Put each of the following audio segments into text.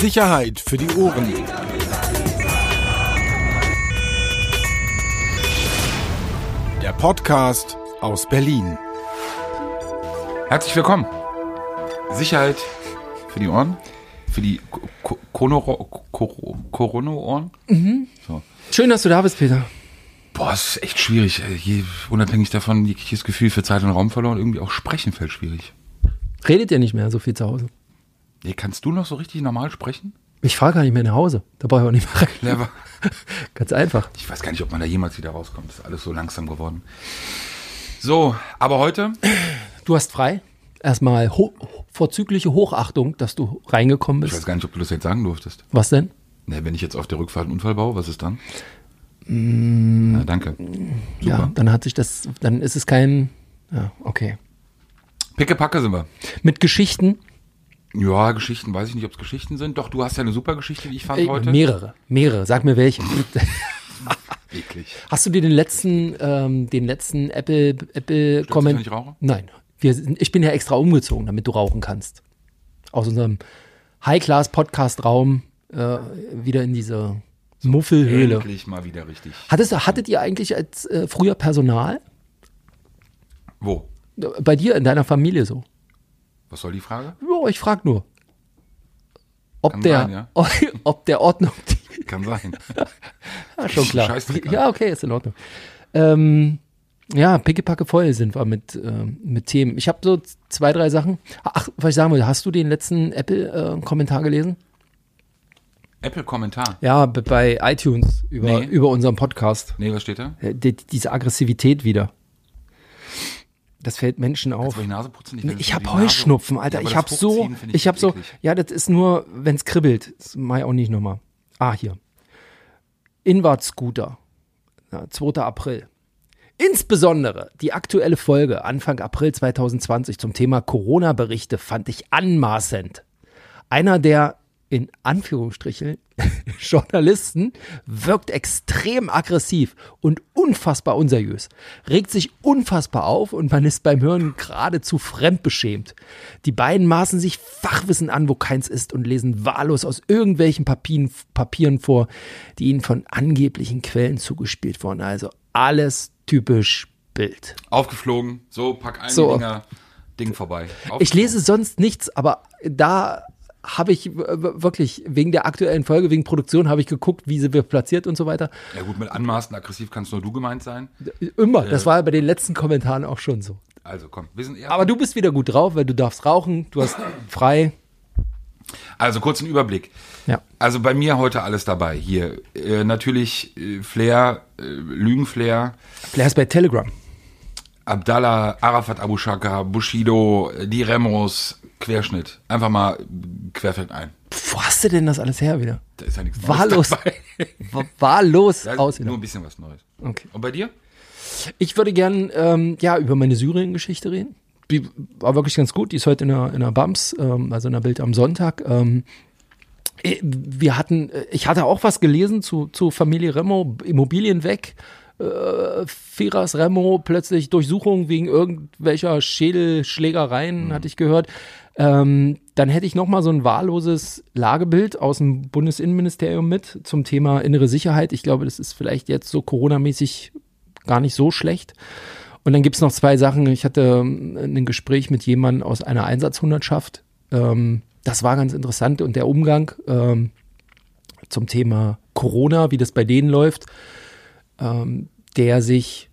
Sicherheit für die Ohren. Der Podcast aus Berlin. Herzlich willkommen. Sicherheit für die Ohren, für die Corona-Ohren. So. Schön, dass du da bist, Peter. Boah, es ist echt schwierig. Je, unabhängig davon, ich das Gefühl für Zeit und Raum verloren. Irgendwie auch sprechen fällt schwierig. Redet ihr nicht mehr so viel zu Hause? Nee, kannst du noch so richtig normal sprechen? Ich fahre gar nicht mehr nach Hause. Da brauche ich auch nicht mehr rein. Clever. Ganz einfach. Ich weiß gar nicht, ob man da jemals wieder rauskommt. Das ist alles so langsam geworden. So, aber heute, Du hast frei. Erstmal ho vorzügliche Hochachtung, dass du reingekommen ich weiß bist. gar nicht, ob du das jetzt sagen durftest. Was denn? Ne, wenn ich jetzt auf der Rückfahrt einen Unfall baue, was ist dann? Na, danke. Ja, Super. dann hat sich das, dann ist es kein, ja, okay. Pickepacke sind wir. Mit Geschichten, Ja, Geschichten, weiß ich nicht, ob es Geschichten sind. Doch, du hast ja eine super Geschichte, wie ich fand äh, heute. mehrere, mehrere. Sag mir welche. Eklig. Hast du dir den letzten, ähm, den letzten Apple, Apple Comment? wenn ich rauche? Nein. Wir ich bin ja extra umgezogen, damit du rauchen kannst. Aus unserem High-Class-Podcast-Raum äh, wieder in diese Muffelhöhle. Endlich mal wieder richtig. Hattest, hattet ihr eigentlich als äh, früher Personal? Wo? Bei dir in deiner Familie so? Was soll die Frage? Ja, ich frag nur. Ob Kann der, sein, ja. ob der Ordnung, Kann sein. ja, schon klar. Ja, okay, ist in Ordnung. Ähm, ja, pickepacke voll sind wir mit, ähm, mit Themen. Ich habe so zwei, drei Sachen. Ach, was ich sagen wollte, hast du den letzten Apple-Kommentar gelesen? Apple-Kommentar. Ja, bei iTunes über, Nee. über unseren Podcast. Nee, was steht da? Äh, die, diese Aggressivität wieder. Das fällt Menschen auf. Ich Nase putzen? Ich das habe Heuschnupfen, Alter. Ja, ich habe so, finde ich habe so, ja, das ist nur, wenn's kribbelt. Das mach ich auch nicht nochmal. Ah, hier. Inward-Scooter. Ja, 2. April. Insbesondere die aktuelle Folge Anfang April 2020 zum Thema Corona-Berichte fand ich anmaßend. Einer der in Anführungsstrichen Journalisten wirkt extrem aggressiv und unfassbar unseriös, regt sich unfassbar auf und man ist beim Hören geradezu fremdbeschämt. Die beiden maßen sich Fachwissen an, wo keins ist und lesen wahllos aus irgendwelchen Papieren, Papieren vor, die ihnen von angeblichen Quellen zugespielt wurden. Also alles typisch Bild. Aufgeflogen. So, pack ein So. Dinger. Ding vorbei. Ich lese sonst nichts, aber da habe ich wirklich wegen der aktuellen Folge, wegen Produktion, habe ich geguckt, wie sie wird platziert und so weiter. Ja gut, mit anmaßen aggressiv kannst nur du gemeint sein. Immer. Das war bei den letzten Kommentaren auch schon so. Also komm, wir sind eher. Aber du bist wieder gut drauf, weil du darfst rauchen, du hast frei. Also kurzen Überblick. Ja. Also bei mir heute alles dabei. Hier äh, natürlich äh, Flair, äh, Lügenflair, Vielleicht ist bei Telegram. Abdallah, Arafat Abu Shaka, Bushido, die Remos, Querschnitt. Einfach mal querfeld ein. Wo hast du denn das alles her wieder? Da ist ja nichts Wahllos. Neues Wahllos aus. nur ein bisschen was Neues. Okay. Und bei dir? Ich würde gern ähm, ja, über meine Syrien-Geschichte reden. Die war wirklich ganz gut. Die ist heute in der, in der BAMS, ähm, also in der Bild am Sonntag. Ähm, äh, wir hatten, äh, ich hatte auch was gelesen zu, zu Familie Remo, Immobilien weg. Äh, Firas Remo plötzlich Durchsuchung wegen irgendwelcher Schädelschlägereien, hatte ich gehört. Ähm, dann hätte ich noch mal so ein wahlloses Lagebild aus dem Bundesinnenministerium mit zum Thema innere Sicherheit. Ich glaube, das ist vielleicht jetzt so Corona-mäßig gar nicht so schlecht. Und dann gibt's noch zwei Sachen. Ich hatte ähm, ein Gespräch mit jemandem aus einer Einsatzhundertschaft. Ähm, das war ganz interessant und der Umgang ähm, zum Thema Corona, wie das bei denen läuft, ähm, der sich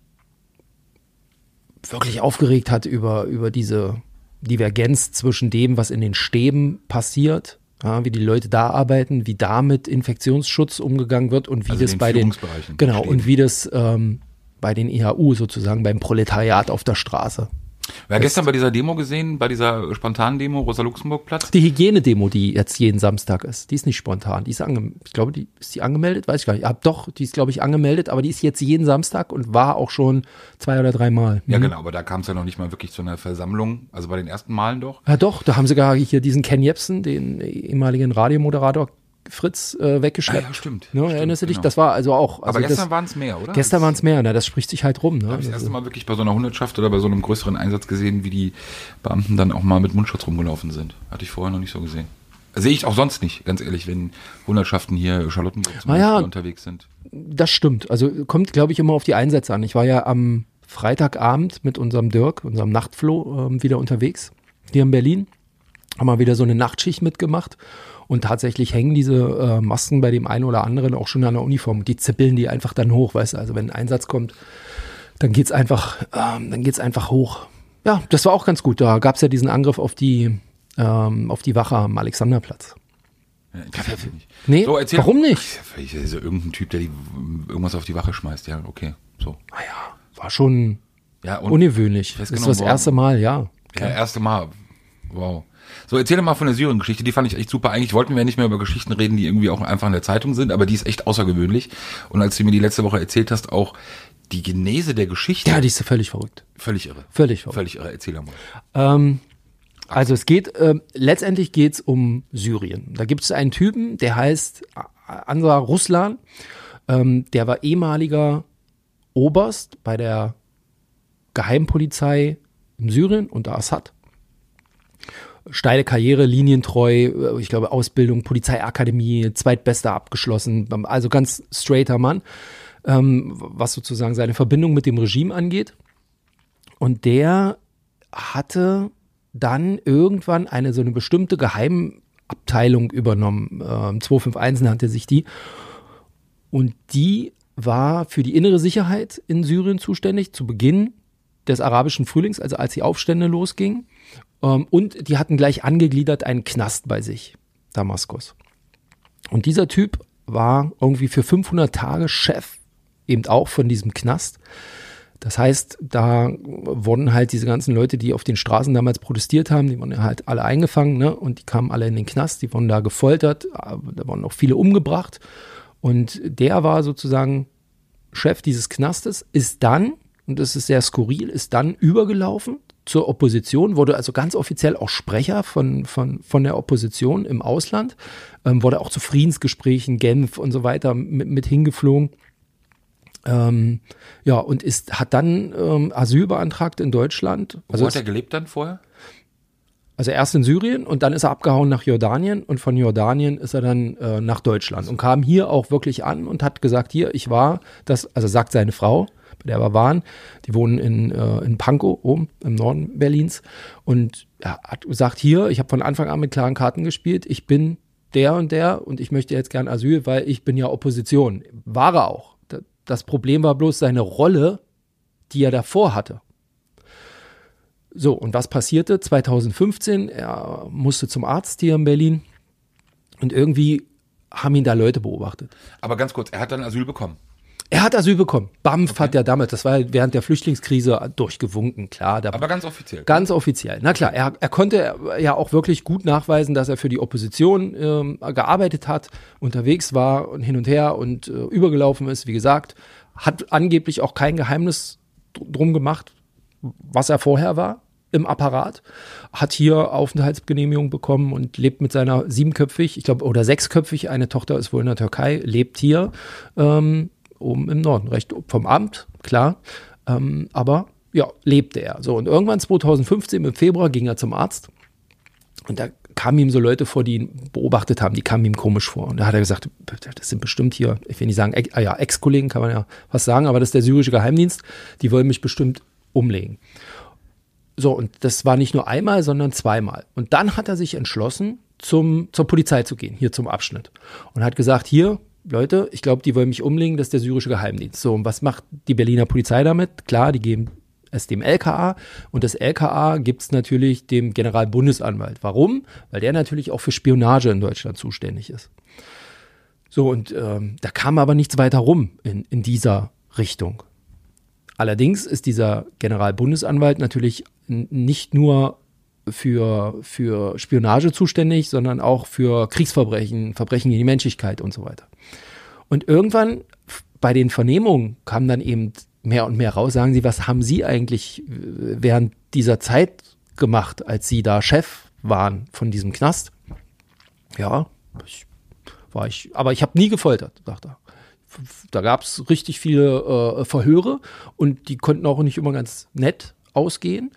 wirklich aufgeregt hat über, über diese Divergenz zwischen dem, was in den Stäben passiert, ja, wie die Leute da arbeiten, wie da mit Infektionsschutz umgegangen wird und wie Also das den bei den genau und wie das ähm, bei den IHU sozusagen beim Proletariat auf der Straße. Haben gestern bei dieser Demo gesehen, bei dieser spontanen Demo, Rosa-Luxemburg-Platz. Die Hygienedemo, die jetzt jeden Samstag ist, die ist nicht spontan. Die ist ange ich glaube, die ist die angemeldet, weiß ich gar nicht. Ja, doch, die ist glaube ich angemeldet, aber die ist jetzt jeden Samstag und war auch schon zwei oder drei Mal. Ja, genau, aber da kam es ja noch nicht mal wirklich zu einer Versammlung. Also bei den ersten Malen doch. Ja, doch, da haben sie gar hier diesen Ken Jebsen, den ehemaligen Radiomoderator Fritz, äh, weggeschleppt. Ah, ja, stimmt. Ne, Stimmt, erinnerst du dich? genau. Das war also auch. Also Aber gestern waren es mehr, oder? gestern waren es mehr, ne? das spricht sich halt rum. Ne? habe ich das Das erste Mal wirklich bei so einer Hundertschaft oder bei so einem größeren Einsatz gesehen, wie die Beamten dann auch mal mit Mundschutz rumgelaufen sind. Hatte ich vorher noch nicht so gesehen. Sehe ich auch sonst nicht, ganz ehrlich, wenn Hundertschaften hier Charlottenburg zum ja. Beispiel unterwegs sind. Das stimmt. Also kommt, glaube ich, immer auf die Einsätze an. Ich war ja am Freitagabend mit unserem Dirk, unserem Nachtfloh, ähm, wieder unterwegs hier in Berlin. Haben wir wieder so eine Nachtschicht mitgemacht. Und tatsächlich hängen diese äh, Masken bei dem einen oder anderen auch schon an der Uniform. Die zippeln die einfach dann hoch, weißt du. Also wenn ein Einsatz kommt, dann geht's einfach, ähm, dann geht's einfach hoch. Ja, das war auch ganz gut. Da gab's ja diesen Angriff auf die, ähm, auf die Wache am Alexanderplatz. Mich nicht. Nee, So, erzähl warum nicht? Vielleicht ist ja irgendein Typ, der die, irgendwas auf die Wache schmeißt. Ja, okay, so. Naja, war schon Ja, und ungewöhnlich. Das ist festgenommen das worden. erste Mal, ja. Ja, erste Mal. Wow. So, erzähl mal von der Syrien-Geschichte. Die fand ich echt super. Eigentlich wollten wir ja nicht mehr über Geschichten reden, die irgendwie auch einfach in der Zeitung sind, aber die ist echt außergewöhnlich. Und als du mir die letzte Woche erzählt hast, auch die Genese der Geschichte. Ja, die ist völlig verrückt. völlig irre. Völlig verrückt. Völlig irre. Erzähl mal. Ähm, also es geht, ähm, letztendlich geht es um Syrien. Da gibt es einen Typen, der heißt Ansar Ruslan. Ähm, der war ehemaliger Oberst bei der Geheimpolizei in Syrien unter Assad. Steile Karriere, linientreu, äh, ich glaube Ausbildung, Polizeiakademie, zweitbester abgeschlossen, also ganz straighter Mann, ähm, was sozusagen seine Verbindung mit dem Regime angeht. Und der hatte dann irgendwann eine so eine bestimmte Geheimabteilung übernommen. Ähm, 251 nannte sich die. Und die war für die innere Sicherheit in Syrien zuständig, zu Beginn des arabischen Frühlings, also als die Aufstände losgingen. Ähm, und die hatten gleich angegliedert einen Knast bei sich, Damaskus. Und dieser Typ war irgendwie für 500 Tage Chef, eben auch von diesem Knast. Das heißt, da wurden halt diese ganzen Leute, die auf den Straßen damals protestiert haben, die wurden halt alle eingefangen, ne? Und die kamen alle in den Knast, die wurden da gefoltert, da wurden auch viele umgebracht. Und der war sozusagen Chef dieses Knastes, ist dann, und das ist sehr skurril, ist dann übergelaufen zur Opposition, wurde also ganz offiziell auch Sprecher von, von, von der Opposition im Ausland, ähm, wurde auch zu Friedensgesprächen, Genf und so weiter mit, mit hingeflogen. Ähm, ja, und ist, hat dann ähm, Asyl beantragt in Deutschland. Wo Also, hat er gelebt dann vorher? also erst in Syrien und dann ist er abgehauen nach Jordanien und von Jordanien ist er dann äh, nach Deutschland und kam hier auch wirklich an und hat gesagt, hier, ich war, das, also sagt seine Frau, der wir waren, die wohnen in, äh, in Pankow, oben im Norden Berlins und er hat gesagt, hier, ich habe von Anfang an mit klaren Karten gespielt, ich bin der und der und ich möchte jetzt gern Asyl, weil ich bin ja Opposition. War er auch. Da- Das Problem war bloß seine Rolle, die er davor hatte. So, und was passierte? 2015, er musste zum Arzt hier in Berlin und irgendwie haben ihn da Leute beobachtet. Aber ganz kurz, er hat dann Asyl bekommen. Er hat Asyl bekommen. BAMF hat ja damals, das war während der Flüchtlingskrise durchgewunken, klar. Aber ganz offiziell. Ganz offiziell. Na klar, er, er konnte ja auch wirklich gut nachweisen, dass er für die Opposition ähm, gearbeitet hat, unterwegs war und hin und her und äh, übergelaufen ist, wie gesagt. Hat angeblich auch kein Geheimnis dr- drum gemacht, was er vorher war im Apparat, hat hier Aufenthaltsgenehmigung bekommen und lebt mit seiner siebenköpfig, ich glaube, oder sechsköpfig, eine Tochter ist wohl in der Türkei, lebt hier ähm, oben im Norden, recht vom Amt, klar. Ähm, aber ja, lebte er. So, und irgendwann 2015 im Februar ging er zum Arzt und da kamen ihm so Leute vor, die ihn beobachtet haben, die kamen ihm komisch vor. Und da hat er gesagt, das sind bestimmt hier, ich will nicht sagen, Ex- ah ja, Ex-Kollegen kann man ja was sagen, aber das ist der syrische Geheimdienst, die wollen mich bestimmt umlegen. So, und das war nicht nur einmal, sondern zweimal. Und dann hat er sich entschlossen, zum, zur Polizei zu gehen, hier zum Abschnitt. Und hat gesagt, hier, Leute, ich glaube, die wollen mich umlegen, das ist der syrische Geheimdienst. So, und was macht die Berliner Polizei damit? Klar, die geben es dem LKA und das LKA gibt es natürlich dem Generalbundesanwalt. Warum? Weil der natürlich auch für Spionage in Deutschland zuständig ist. So, und ähm, da kam aber nichts weiter rum in, in dieser Richtung. Allerdings ist dieser Generalbundesanwalt natürlich nicht nur für, für Spionage zuständig, sondern auch für Kriegsverbrechen, Verbrechen gegen die Menschlichkeit und so weiter. Und irgendwann bei den Vernehmungen kam dann eben mehr und mehr raus, sagen sie, was haben Sie eigentlich äh, während dieser Zeit gemacht, als Sie da Chef waren von diesem Knast? Ja, ich, war ich, aber ich habe nie gefoltert, sagt er. Da gab es richtig viele äh, Verhöre und die konnten auch nicht immer ganz nett ausgehen.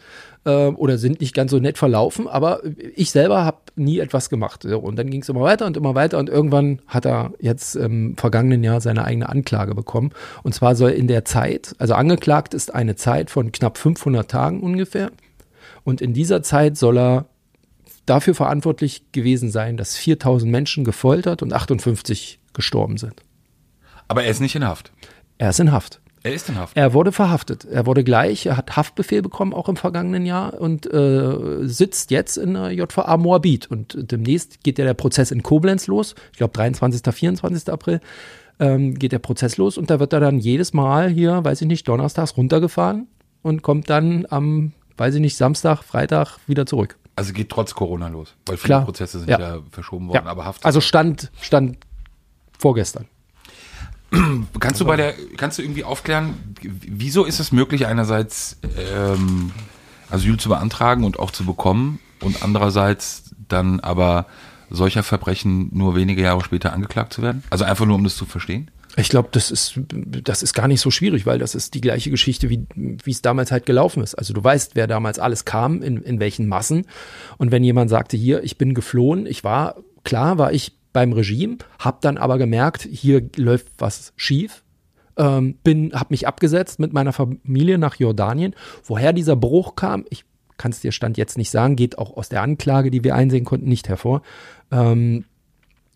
äh, oder sind nicht ganz so nett verlaufen, aber ich selber habe nie etwas gemacht. So, und dann ging es immer weiter und immer weiter und irgendwann hat er jetzt im vergangenen Jahr seine eigene Anklage bekommen. Und zwar soll in der Zeit, also angeklagt ist eine Zeit von knapp 500 Tagen ungefähr. Und in dieser Zeit soll er dafür verantwortlich gewesen sein, dass 4000 Menschen gefoltert und 58 gestorben sind. Aber er ist nicht in Haft. Er ist in Haft. Er ist in Haft. Er wurde verhaftet. Er wurde gleich, er hat Haftbefehl bekommen, auch im vergangenen Jahr und äh, sitzt jetzt in der JVA Moabit. Und demnächst geht ja der Prozess in Koblenz los. Ich glaube 23., 24. April ähm, geht der Prozess los und da wird er dann jedes Mal hier, weiß ich nicht, donnerstags runtergefahren und kommt dann am, weiß ich nicht, Samstag, Freitag wieder zurück. Also geht trotz Corona los, weil viele Klar. Prozesse sind Ja. ja, verschoben worden, aber Haft. Also stand, stand vorgestern. kannst du bei der, kannst du irgendwie aufklären, wieso ist es möglich, einerseits ähm, Asyl zu beantragen und auch zu bekommen und andererseits dann aber solcher Verbrechen nur wenige Jahre später angeklagt zu werden? Also einfach nur, um das zu verstehen? Ich glaube, das ist, das ist gar nicht so schwierig, weil das ist die gleiche Geschichte, wie, wie es damals halt gelaufen ist. Also du weißt, wer damals alles kam, in, in welchen Massen. Und wenn jemand sagte, hier, ich bin geflohen, ich war, klar war ich beim Regime, hab dann aber gemerkt, hier läuft was schief. Ähm, bin, hab mich abgesetzt mit meiner Familie nach Jordanien. Woher dieser Bruch kam, ich kann es dir Stand jetzt nicht sagen, geht auch aus der Anklage, die wir einsehen konnten, nicht hervor. Ähm,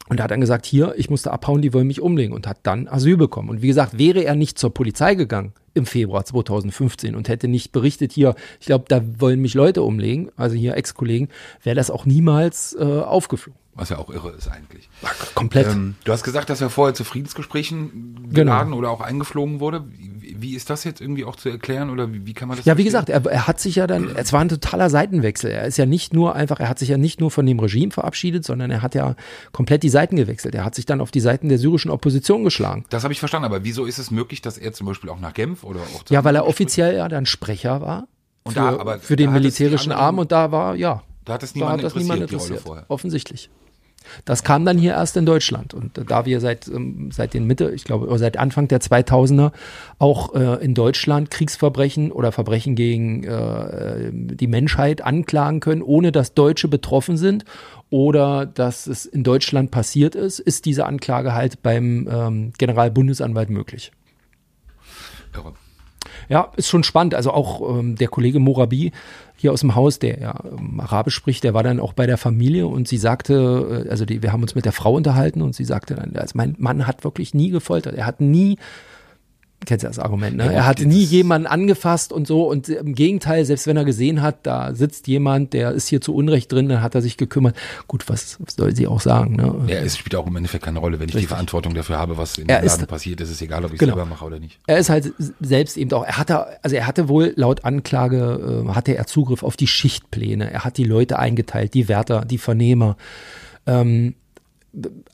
und hat dann gesagt, hier, ich musste abhauen, die wollen mich umlegen und hat dann Asyl bekommen. Und wie gesagt, wäre er nicht zur Polizei gegangen im Februar 2015 und hätte nicht berichtet, hier, ich glaube, da wollen mich Leute umlegen, also hier Ex-Kollegen, wäre das auch niemals äh, aufgeflogen. Was ja auch irre ist eigentlich. Komplett. Ähm, du hast gesagt, dass er vorher zu Friedensgesprächen Genau. geladen oder auch eingeflogen wurde. Wie, wie ist das jetzt irgendwie auch zu erklären oder wie, wie kann man das Ja, wie verstehen? gesagt, er, er hat sich ja dann, es war ein totaler Seitenwechsel. Er ist ja nicht nur einfach, er hat sich ja nicht nur von dem Regime verabschiedet, sondern er hat ja komplett die Seiten gewechselt. Er hat sich dann auf die Seiten der syrischen Opposition geschlagen. Das habe ich verstanden, aber wieso ist es möglich, dass er zum Beispiel auch nach Genf oder auch Ja, weil er offiziell ja dann Sprecher war. Und für, da- aber für den militärischen anderen- Arm und da war, ja, Da hat es niemand interessiert, niemand die Rolle interessiert. vorher. Offensichtlich. Das kam dann hier erst in Deutschland. Und da wir seit, ähm, seit den Mitte, ich glaube, seit Anfang der 2000er auch äh, in Deutschland Kriegsverbrechen oder Verbrechen gegen äh, die Menschheit anklagen können, ohne dass Deutsche betroffen sind oder dass es in Deutschland passiert ist, ist diese Anklage halt beim ähm, Generalbundesanwalt möglich. Irre. Ja, ist schon spannend. Also auch ähm, der Kollege Morabi hier aus dem Haus, der ja ähm, Arabisch spricht, der war dann auch bei der Familie und sie sagte, äh, also die, wir haben uns mit der Frau unterhalten und sie sagte dann, also mein Mann hat wirklich nie gefoltert. Er hat nie, kennst du das Argument, ne? Ja, er hat nie jemanden angefasst und so und im Gegenteil, selbst wenn er gesehen hat, da sitzt jemand, der ist hier zu Unrecht drin, dann hat er sich gekümmert. Gut, was soll sie auch sagen, ne? Ja, es spielt auch im Endeffekt keine Rolle. Wenn ich die Richtig. Verantwortung dafür habe, was in Er dem Laden ist- passiert, ist es egal, ob ich es Genau. selber mache oder nicht. Er ist halt selbst eben auch, er hatte, also er hatte wohl laut Anklage, äh, hatte er Zugriff auf die Schichtpläne. Er hat die Leute eingeteilt, die Wärter, die Vernehmer. Ähm,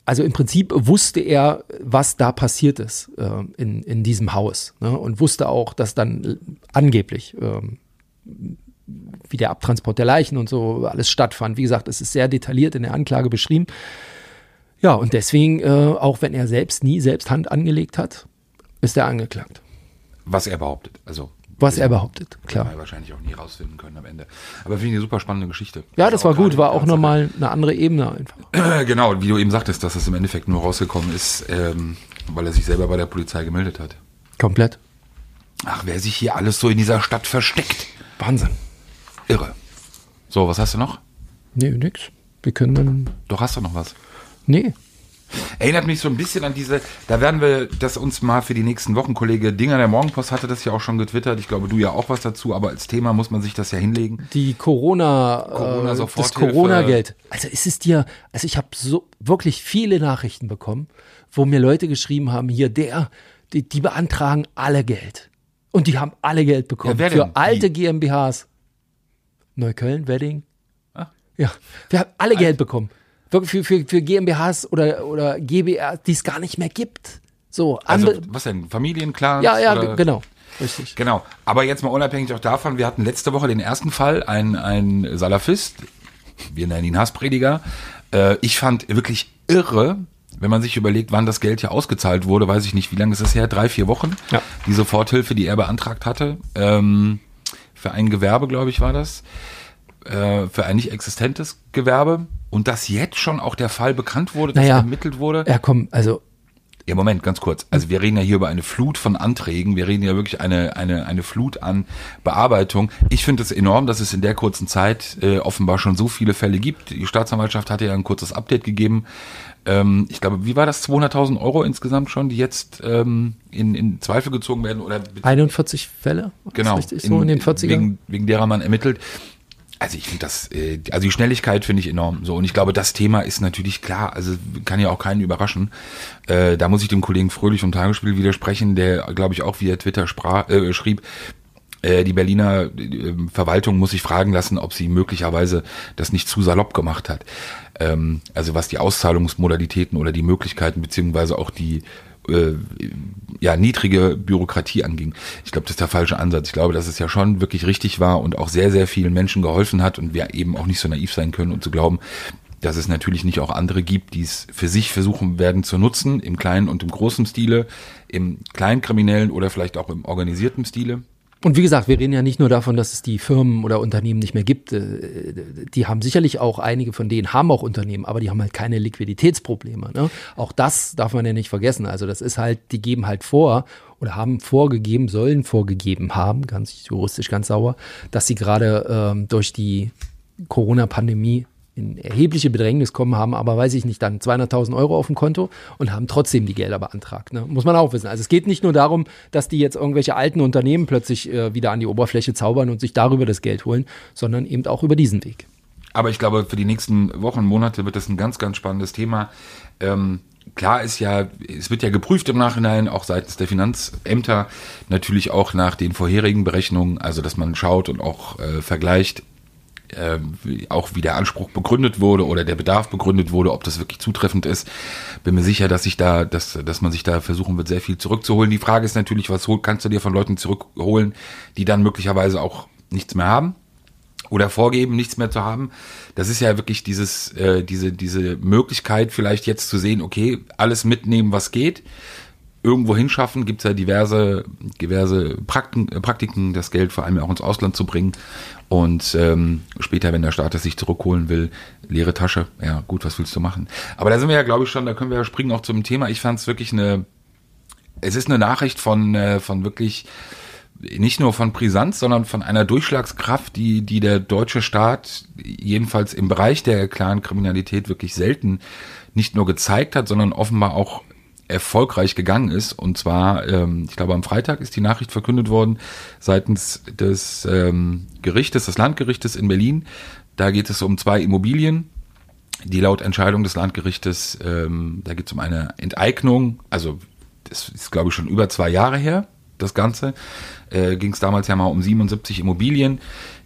also im Prinzip wusste er, was da passiert ist äh, in, in diesem Haus. Ne? Und wusste auch, dass dann angeblich ähm, wie der Abtransport der Leichen und so alles stattfand. Wie gesagt, es ist sehr detailliert in der Anklage beschrieben. Ja, und deswegen, äh, auch wenn er selbst nie selbst Hand angelegt hat, ist er angeklagt. Was er behauptet. Also. Was er behauptet, klar. wir wahrscheinlich auch nie rausfinden können am Ende. Aber finde ich eine super spannende Geschichte. Ja, das war gut, war auch nochmal. eine andere Ebene einfach. Genau, wie du eben sagtest, dass es im Endeffekt nur rausgekommen ist, ähm, weil er sich selber bei der Polizei gemeldet hat. Komplett. Ach, wer sich hier alles so in dieser Stadt versteckt. Wahnsinn. Irre. So, was hast du noch? Nee, nix. Wir können dann. Doch, hast du noch was? Nee. Erinnert mich so ein bisschen an diese, da werden wir das uns mal für die nächsten Wochen, Kollege Dinger der Morgenpost hatte das ja auch schon getwittert, ich glaube du ja auch was dazu, aber als Thema muss man sich das ja hinlegen. Die Corona, Corona äh, das. Corona-Geld. Also ist es dir, also ich habe so wirklich viele Nachrichten bekommen, wo mir Leute geschrieben haben, hier der, die, die beantragen alle Geld. Und die haben alle Geld bekommen. Ja? Für alte? GmbHs. Neukölln, Wedding. Ah. Ja, wir haben alle Geld bekommen. Wirklich für, für, für GmbHs oder, oder GbR, die es gar nicht mehr gibt. So, Also, was denn? Familienclans? ja, ja, oder? genau. Richtig. Genau. Aber jetzt mal unabhängig auch davon, wir hatten letzte Woche den ersten Fall, ein, ein Salafist, wir nennen ihn Hassprediger. Äh, ich fand wirklich irre, wenn man sich überlegt, wann das Geld ja ausgezahlt wurde, weiß ich nicht, wie lange ist es her, drei, vier Wochen, Ja. die Soforthilfe, die er beantragt hatte. Ähm, für ein Gewerbe, glaube ich, war das, äh, für ein nicht existentes Gewerbe. Und dass jetzt schon auch der Fall bekannt wurde, dass Naja. ermittelt wurde. Ja, komm, also Ja, Moment, ganz kurz. Also wir reden ja hier über eine Flut von Anträgen. Wir reden ja wirklich eine, eine, eine Flut an Bearbeitung. Ich finde es enorm, dass es in der kurzen Zeit äh, offenbar schon so viele Fälle gibt. Die Staatsanwaltschaft hatte ja ein kurzes Update gegeben. Ähm, ich glaube, wie war das? 200.000 Euro insgesamt schon, die jetzt ähm, in, in Zweifel gezogen werden oder 41 Fälle, genau richtig so in den 40ern. Wegen, wegen derer man ermittelt. Also ich finde das, äh, also die Schnelligkeit finde ich enorm. So und ich glaube, das Thema ist natürlich klar. Also kann ja auch keinen überraschen. Äh, da muss ich dem Kollegen Fröhlich vom Tagesspiel widersprechen, der glaube ich auch via Twitter sprach, äh, schrieb. äh, Die Berliner äh, Verwaltung muss sich fragen lassen, ob sie möglicherweise das nicht zu salopp gemacht hat. Ähm, Also was die Auszahlungsmodalitäten oder die Möglichkeiten beziehungsweise auch die äh, ja, niedrige Bürokratie anging. Ich glaube, das ist der falsche Ansatz. Ich glaube, dass es ja schon wirklich richtig war und auch sehr, sehr vielen Menschen geholfen hat und wir eben auch nicht so naiv sein können und zu glauben, dass es natürlich nicht auch andere gibt, die es für sich versuchen werden zu nutzen, im kleinen und im großen Stile, im kleinen kriminellen oder vielleicht auch im organisierten Stile. Und wie gesagt, wir reden ja nicht nur davon, dass es die Firmen oder Unternehmen nicht mehr gibt. Äh, Die haben sicherlich auch, einige von denen haben auch Unternehmen, aber die haben halt keine Liquiditätsprobleme. Ne? Auch das darf man ja nicht vergessen. Also das ist halt, die geben halt vor oder haben vorgegeben, sollen vorgegeben haben, ganz juristisch ganz sauer, dass sie gerade ähm, durch die Corona-Pandemie in erhebliche Bedrängnis kommen, haben aber, weiß ich nicht, dann 200.000 Euro auf dem Konto und haben trotzdem die Gelder beantragt. Ne? Muss man auch wissen. Also es geht nicht nur darum, dass die jetzt irgendwelche alten Unternehmen plötzlich äh, wieder an die Oberfläche zaubern und sich darüber das Geld holen, sondern eben auch über diesen Weg. Aber ich glaube, für die nächsten Wochen, Monate wird das ein ganz, ganz spannendes Thema. Ähm, klar ist ja, es wird ja geprüft im Nachhinein, auch seitens der Finanzämter, natürlich auch nach den vorherigen Berechnungen, also dass man schaut und auch äh, vergleicht, äh, wie- auch wie der Anspruch begründet wurde oder der Bedarf begründet wurde, ob das wirklich zutreffend ist. Bin mir sicher, dass sich da, dass, dass man sich da versuchen wird, sehr viel zurückzuholen. Die Frage ist natürlich, was kannst du dir von Leuten zurückholen, die dann möglicherweise auch nichts mehr haben? oder vorgeben, nichts mehr zu haben. Das ist ja wirklich dieses, äh, diese, diese Möglichkeit, vielleicht jetzt zu sehen, okay, alles mitnehmen, was geht, irgendwo hinschaffen, gibt es ja diverse, diverse Praktiken, äh, Praktiken, das Geld vor allem auch ins Ausland zu bringen. Und ähm, später, wenn der Staat es sich zurückholen will, leere Tasche, ja gut, was willst du machen? Aber da sind wir ja, glaube ich, schon, da können wir ja springen auch zum Thema. Ich fand es wirklich eine, es ist eine Nachricht von, äh, von wirklich nicht nur von Brisanz, sondern von einer Durchschlagskraft, die, die der deutsche Staat jedenfalls im Bereich der klaren Kriminalität wirklich selten nicht nur gezeigt hat, sondern offenbar auch erfolgreich gegangen ist. Und zwar, ähm, ich glaube, am Freitag ist die Nachricht verkündet worden seitens des ähm, Gerichtes, des Landgerichtes in Berlin. Da geht es um zwei Immobilien, die laut Entscheidung des Landgerichtes, ähm, da geht es um eine Enteignung, also das ist, glaube ich, schon über zwei Jahre her, das Ganze. Äh, Ging es damals ja mal um 77 Immobilien,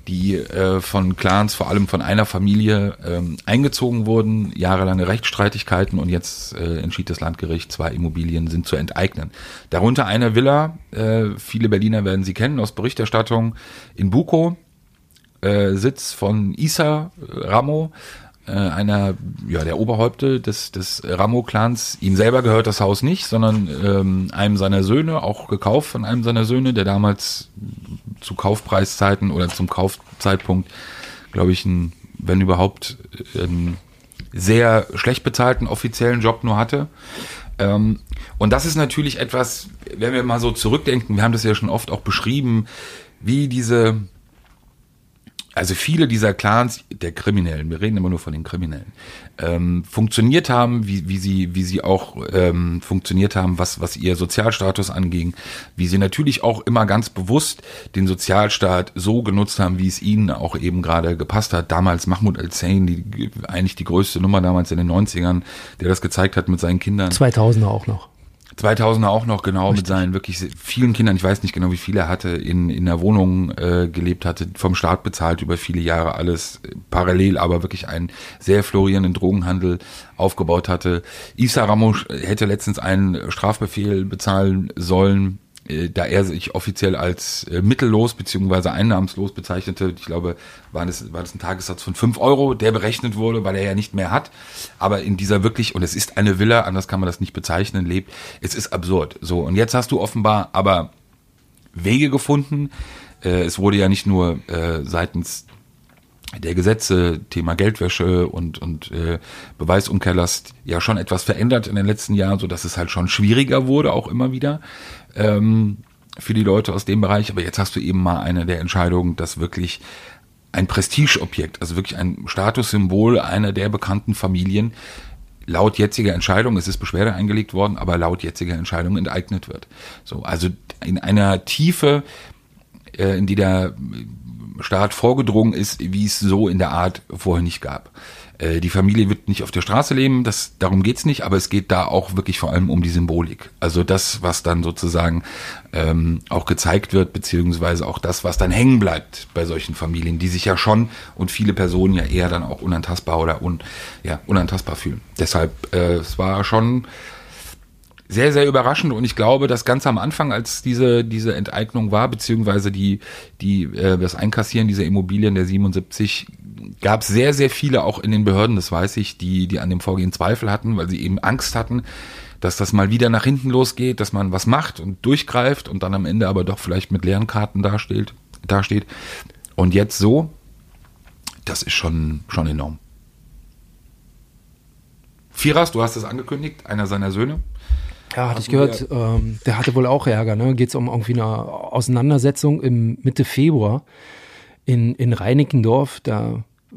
die äh, von Clans, vor allem von einer Familie, ähm, eingezogen wurden, jahrelange Rechtsstreitigkeiten und jetzt äh, entschied das Landgericht, zwei Immobilien sind zu enteignen. Darunter eine Villa, äh, viele Berliner werden sie kennen aus Berichterstattung in Buko, äh, Sitz von Isa Ramo, äh, einer ja der Oberhäupte des des Ramo-Clans. Ihm selber gehört das Haus nicht, sondern ähm, einem seiner Söhne, auch gekauft von einem seiner Söhne, der damals zu Kaufpreiszeiten oder zum Kaufzeitpunkt, glaube ich, ein, wenn überhaupt, einen sehr schlecht bezahlten offiziellen Job nur hatte. Ähm, und das ist natürlich etwas, wenn wir mal so zurückdenken, wir haben das ja schon oft auch beschrieben, wie diese also viele dieser Clans der Kriminellen, wir reden immer nur von den Kriminellen, ähm, funktioniert haben, wie, wie sie, wie sie auch ähm, funktioniert haben, was, was ihr Sozialstatus anging, wie sie natürlich auch immer ganz bewusst den Sozialstaat so genutzt haben, wie es ihnen auch eben gerade gepasst hat. Damals Mahmoud al-Zain, die, eigentlich die größte Nummer damals in den 90ern, der das gezeigt hat mit seinen Kindern. 2000er auch noch. 2000er auch noch genau mit seinen wirklich vielen Kindern, ich weiß nicht genau, wie viele er hatte, in, in der Wohnung äh, gelebt hatte, vom Staat bezahlt über viele Jahre alles äh, parallel, aber wirklich einen sehr florierenden Drogenhandel aufgebaut hatte. Isa Ramos hätte letztens einen Strafbefehl bezahlen sollen, da er sich offiziell als äh, mittellos beziehungsweise einnahmslos bezeichnete. Ich glaube, war das, war das ein Tagessatz von 5 Euro, der berechnet wurde, weil er ja nicht mehr hat. Aber in dieser wirklich, und es ist eine Villa, anders kann man das nicht bezeichnen, lebt. Es ist absurd. So, und jetzt hast du offenbar aber Wege gefunden, äh, es wurde ja nicht nur äh, seitens der Gesetze, Thema Geldwäsche und, und äh, Beweisumkehrlast ja schon etwas verändert in den letzten Jahren, so dass es halt schon schwieriger wurde, auch immer wieder ähm, für die Leute aus dem Bereich. Aber jetzt hast du eben mal eine der Entscheidungen, dass wirklich ein Prestigeobjekt, also wirklich ein Statussymbol einer der bekannten Familien, laut jetziger Entscheidung, es ist Beschwerde eingelegt worden, aber laut jetziger Entscheidung enteignet wird. So, also in einer Tiefe, äh, in die der Staat vorgedrungen ist, wie es so in der Art vorher nicht gab. Äh, die Familie wird nicht auf der Straße leben, das, darum geht's nicht, aber es geht da auch wirklich vor allem um die Symbolik. Also das, was dann sozusagen ähm, auch gezeigt wird, beziehungsweise auch das, was dann hängen bleibt bei solchen Familien, die sich ja schon und viele Personen ja eher dann auch unantastbar oder un, ja, unantastbar fühlen. Deshalb, äh, es war schon sehr, sehr überraschend und ich glaube, dass ganz am Anfang, als diese, diese Enteignung war, beziehungsweise die, die, äh, das Einkassieren dieser Immobilien der 77, gab es sehr, sehr viele auch in den Behörden, das weiß ich, die, die an dem Vorgehen Zweifel hatten, weil sie eben Angst hatten, dass das mal wieder nach hinten losgeht, dass man was macht und durchgreift und dann am Ende aber doch vielleicht mit leeren Karten dasteht. dasteht. Und jetzt so, das ist schon, schon enorm. Firas, du hast es angekündigt, einer seiner Söhne. Ja, hatte ich gehört, ähm, der hatte wohl auch Ärger, ne? Geht es um irgendwie eine Auseinandersetzung im Mitte Februar in, in Reinickendorf, da äh,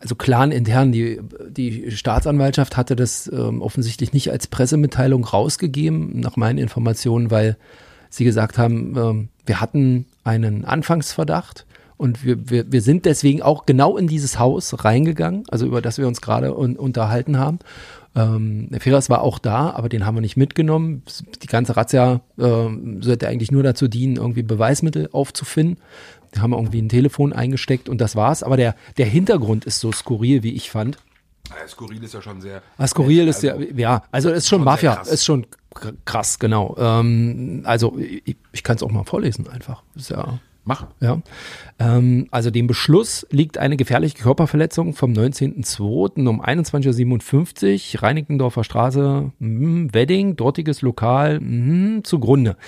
also clan intern, die, die Staatsanwaltschaft hatte das ähm, offensichtlich nicht als Pressemitteilung rausgegeben, nach meinen Informationen, weil sie gesagt haben, ähm, wir hatten einen Anfangsverdacht und wir, wir, wir sind deswegen auch genau in dieses Haus reingegangen, also über das wir uns gerade un unterhalten haben. Ähm, der Feras war auch da, aber den haben wir nicht mitgenommen. Die ganze Razzia äh, sollte eigentlich nur dazu dienen, irgendwie Beweismittel aufzufinden. Wir haben irgendwie ein Telefon eingesteckt und das war's. Aber der, der Hintergrund ist so skurril, wie ich fand. Ja, skurril ist ja schon sehr. Ah, skurril ist ja, ja, also ist schon, schon Mafia, ist schon krass, genau. Ähm, also ich, ich kann es auch mal vorlesen einfach. Ist ja. Mach. Ja. Ähm, also dem Beschluss liegt eine gefährliche Körperverletzung vom 19.02. um 21.57 Uhr, Reinickendorfer Straße, mh, Wedding, dortiges Lokal, mh, zugrunde.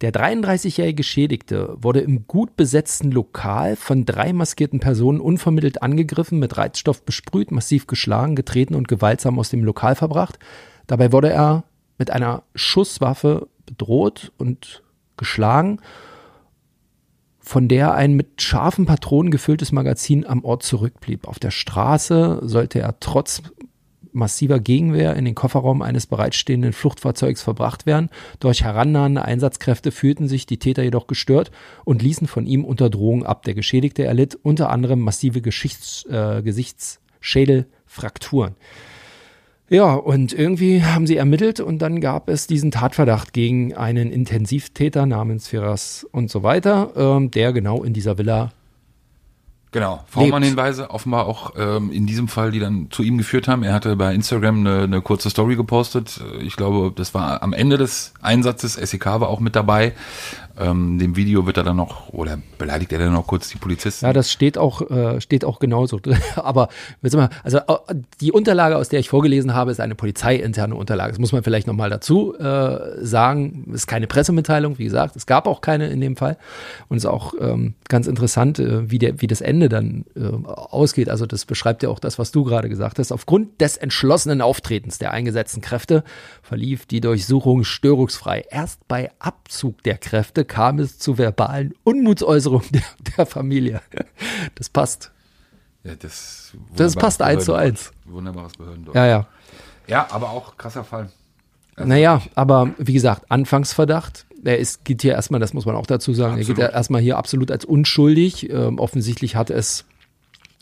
Der 33-jährige Geschädigte wurde im gut besetzten Lokal von drei maskierten Personen unvermittelt angegriffen, mit Reizstoff besprüht, massiv geschlagen, getreten und gewaltsam aus dem Lokal verbracht. Dabei wurde er mit einer Schusswaffe bedroht und geschlagen, von der ein mit scharfen Patronen gefülltes Magazin am Ort zurückblieb. Auf der Straße sollte er trotz massiver Gegenwehr in den Kofferraum eines bereitstehenden Fluchtfahrzeugs verbracht werden. Durch herannahende Einsatzkräfte fühlten sich die Täter jedoch gestört und ließen von ihm unter Drohung ab. Der Geschädigte erlitt unter anderem massive Geschichts, äh, Gesichtsschädelfrakturen. Ja, und irgendwie haben sie ermittelt und dann gab es diesen Tatverdacht gegen einen Intensivtäter namens Firas und so weiter, ähm, der genau in dieser Villa Genau, V-Mann-Hinweise offenbar auch ähm, in diesem Fall, die dann zu ihm geführt haben. Er hatte bei Instagram eine, eine kurze Story gepostet. Ich glaube, das war am Ende des Einsatzes. SEK war auch mit dabei. Ähm, dem Video wird er dann noch, oder beleidigt er dann noch kurz die Polizisten? Ja, das steht auch, äh, steht auch genauso. Aber mal, also äh, die Unterlage, aus der ich vorgelesen habe, ist eine polizeiinterne Unterlage. Das muss man vielleicht nochmal dazu äh, sagen. Ist keine Pressemitteilung, wie gesagt. Es gab auch keine in dem Fall. Und es ist auch ähm, ganz interessant, äh, wie, der, wie das Ende dann äh, ausgeht. Also das beschreibt ja auch das, was du gerade gesagt hast. Aufgrund des entschlossenen Auftretens der eingesetzten Kräfte verlief die Durchsuchung störungsfrei. Erst bei Abzug der Kräfte kam es zu verbalen Unmutsäußerungen der, der Familie. Das passt. Ja, das, das passt eins zu eins. Wunderbares Behörden. Ja, ja. Ja, aber auch krasser Fall. Also naja, aber wie gesagt, Anfangsverdacht. Er ist, geht hier erstmal, das muss man auch dazu sagen, absolut. er geht ja erstmal hier absolut als unschuldig. Ähm, offensichtlich hat es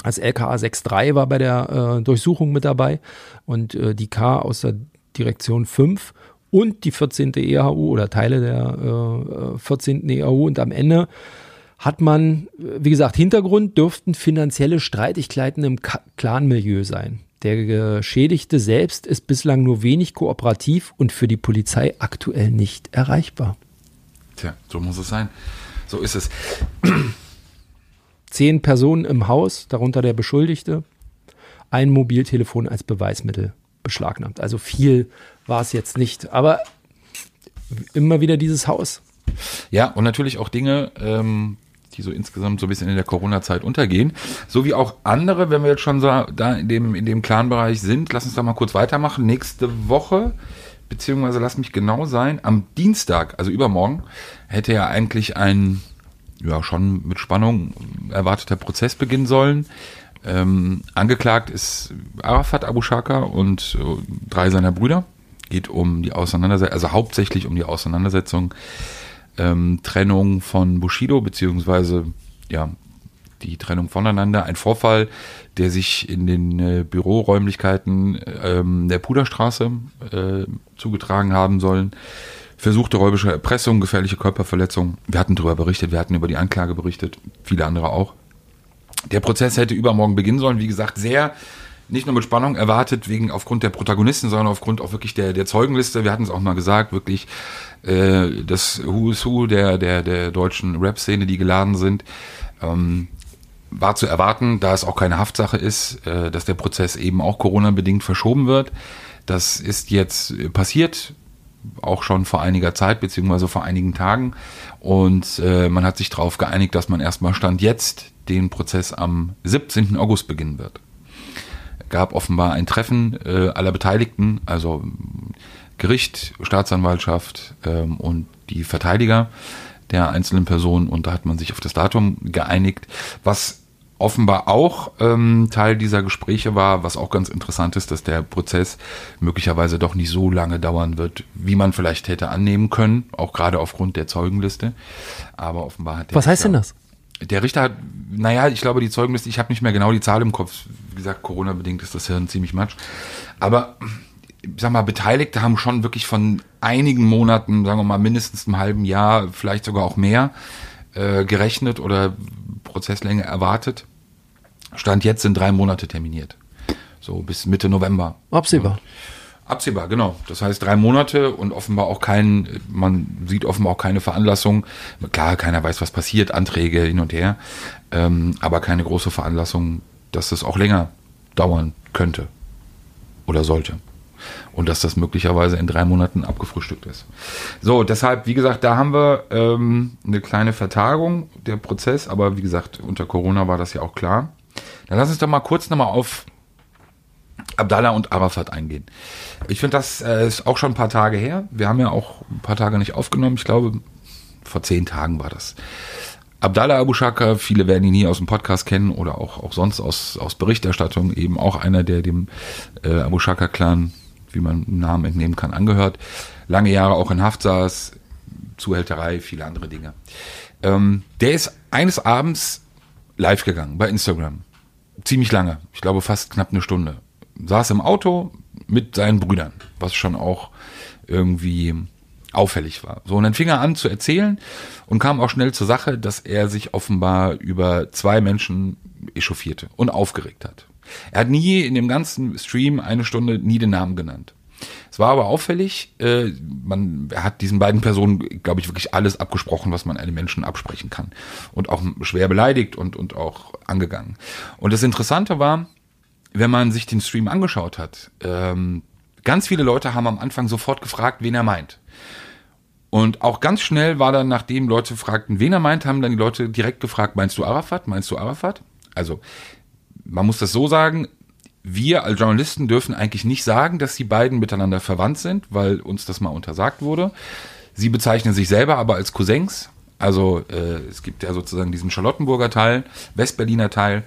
als LKA 63 war bei der äh, Durchsuchung mit dabei und äh, die K aus der Direktion 5 und die 14. EHU oder Teile der äh, 14. EHU und am Ende hat man, wie gesagt, Hintergrund dürften finanzielle Streitigkeiten im Clanmilieu sein. Der Geschädigte selbst ist bislang nur wenig kooperativ und für die Polizei aktuell nicht erreichbar. Tja, so muss es sein. So ist es. Zehn Personen im Haus, darunter der Beschuldigte, ein Mobiltelefon als Beweismittel beschlagnahmt. Also viel war es jetzt nicht. Aber immer wieder dieses Haus. Ja, und natürlich auch Dinge, ähm, die so insgesamt so ein bisschen in der Corona-Zeit untergehen. So wie auch andere, wenn wir jetzt schon so da in dem, in dem Clan-Bereich sind, lass uns da mal kurz weitermachen. Nächste Woche, beziehungsweise lass mich genau sein, am Dienstag, also übermorgen, hätte ja eigentlich ein, ja, schon mit Spannung erwarteter Prozess beginnen sollen. Ähm, angeklagt ist Arafat Abu Shaka und äh, drei seiner Brüder. Geht um die Auseinandersetzung, also hauptsächlich um die Auseinandersetzung, ähm, Trennung von Bushido, beziehungsweise ja, die Trennung voneinander. Ein Vorfall, der sich in den äh, Büroräumlichkeiten ähm, der Puderstraße äh, zugetragen haben sollen. Versuchte räubische Erpressung, gefährliche Körperverletzung. Wir hatten darüber berichtet, wir hatten über die Anklage berichtet, viele andere auch. Der Prozess hätte übermorgen beginnen sollen. Wie gesagt, sehr nicht nur mit Spannung erwartet, wegen aufgrund der Protagonisten, sondern aufgrund auch wirklich der, der Zeugenliste. Wir hatten es auch mal gesagt, wirklich äh, das Who is Who der, der, der deutschen Rap-Szene, die geladen sind. Ähm, war zu erwarten, da es auch keine Haftsache ist, äh, dass der Prozess eben auch Corona-bedingt verschoben wird. Das ist jetzt passiert, auch schon vor einiger Zeit, beziehungsweise vor einigen Tagen. Und äh, man hat sich darauf geeinigt, dass man erstmal Stand jetzt den Prozess am 17. August beginnen wird. Gab offenbar ein Treffen äh, aller Beteiligten, also Gericht, Staatsanwaltschaft ähm, und die Verteidiger der einzelnen Personen und da hat man sich auf das Datum geeinigt, was offenbar auch ähm, Teil dieser Gespräche war, was auch ganz interessant ist, dass der Prozess möglicherweise doch nicht so lange dauern wird, wie man vielleicht hätte annehmen können, auch gerade aufgrund der Zeugenliste. Aber offenbar hat der Was heißt denn das? Der Richter hat, naja, ich glaube, die Zeugenliste, ich habe nicht mehr genau die Zahl im Kopf. Wie gesagt, Corona-bedingt ist das Hirn ziemlich matsch. Aber, ich sag mal, Beteiligte haben schon wirklich von einigen Monaten, sagen wir mal mindestens einem halben Jahr, vielleicht sogar auch mehr, äh, gerechnet oder Prozesslänge erwartet. Stand jetzt sind drei Monate terminiert. So bis Mitte November. Absehbar. Absehbar, genau. Das heißt drei Monate und offenbar auch kein, man sieht offenbar auch keine Veranlassung. Klar, keiner weiß, was passiert, Anträge hin und her, ähm, aber keine große Veranlassung, dass es auch länger dauern könnte oder sollte. Und dass das möglicherweise in drei Monaten abgefrühstückt ist. So, deshalb, wie gesagt, da haben wir ähm, eine kleine Vertagung, der Prozess, aber wie gesagt, unter Corona war das ja auch klar. Dann lass uns doch mal kurz nochmal auf Abdallah und Arafat eingehen. Ich finde, das äh, ist auch schon ein paar Tage her. Wir haben ja auch ein paar Tage nicht aufgenommen. Ich glaube, vor zehn Tagen war das. Abdallah Abu Shaka, viele werden ihn hier aus dem Podcast kennen oder auch, auch sonst aus, aus Berichterstattung, eben auch einer, der dem äh, Abu Shaka-Clan, wie man einen Namen entnehmen kann, angehört. Lange Jahre auch in Haft saß, Zuhälterei, viele andere Dinge. Ähm, der ist eines Abends live gegangen bei Instagram. Ziemlich lange, ich glaube fast knapp eine Stunde saß im Auto mit seinen Brüdern, was schon auch irgendwie auffällig war. So, und dann fing er an zu erzählen und kam auch schnell zur Sache, dass er sich offenbar über zwei Menschen echauffierte und aufgeregt hat. Er hat nie in dem ganzen Stream eine Stunde nie den Namen genannt. Es war aber auffällig, äh, man hat diesen beiden Personen, glaube ich, wirklich alles abgesprochen, was man einem Menschen absprechen kann. Und auch schwer beleidigt und, und auch angegangen. Und das Interessante war, wenn man sich den Stream angeschaut hat, ähm, ganz viele Leute haben am Anfang sofort gefragt, wen er meint. Und auch ganz schnell war dann, nachdem Leute fragten, wen er meint, haben dann die Leute direkt gefragt, meinst du Arafat? Meinst du Arafat? Also, man muss das so sagen, wir als Journalisten dürfen eigentlich nicht sagen, dass die beiden miteinander verwandt sind, weil uns das mal untersagt wurde. Sie bezeichnen sich selber aber als Cousins. Also äh, es gibt ja sozusagen diesen Charlottenburger Teil, Westberliner Teil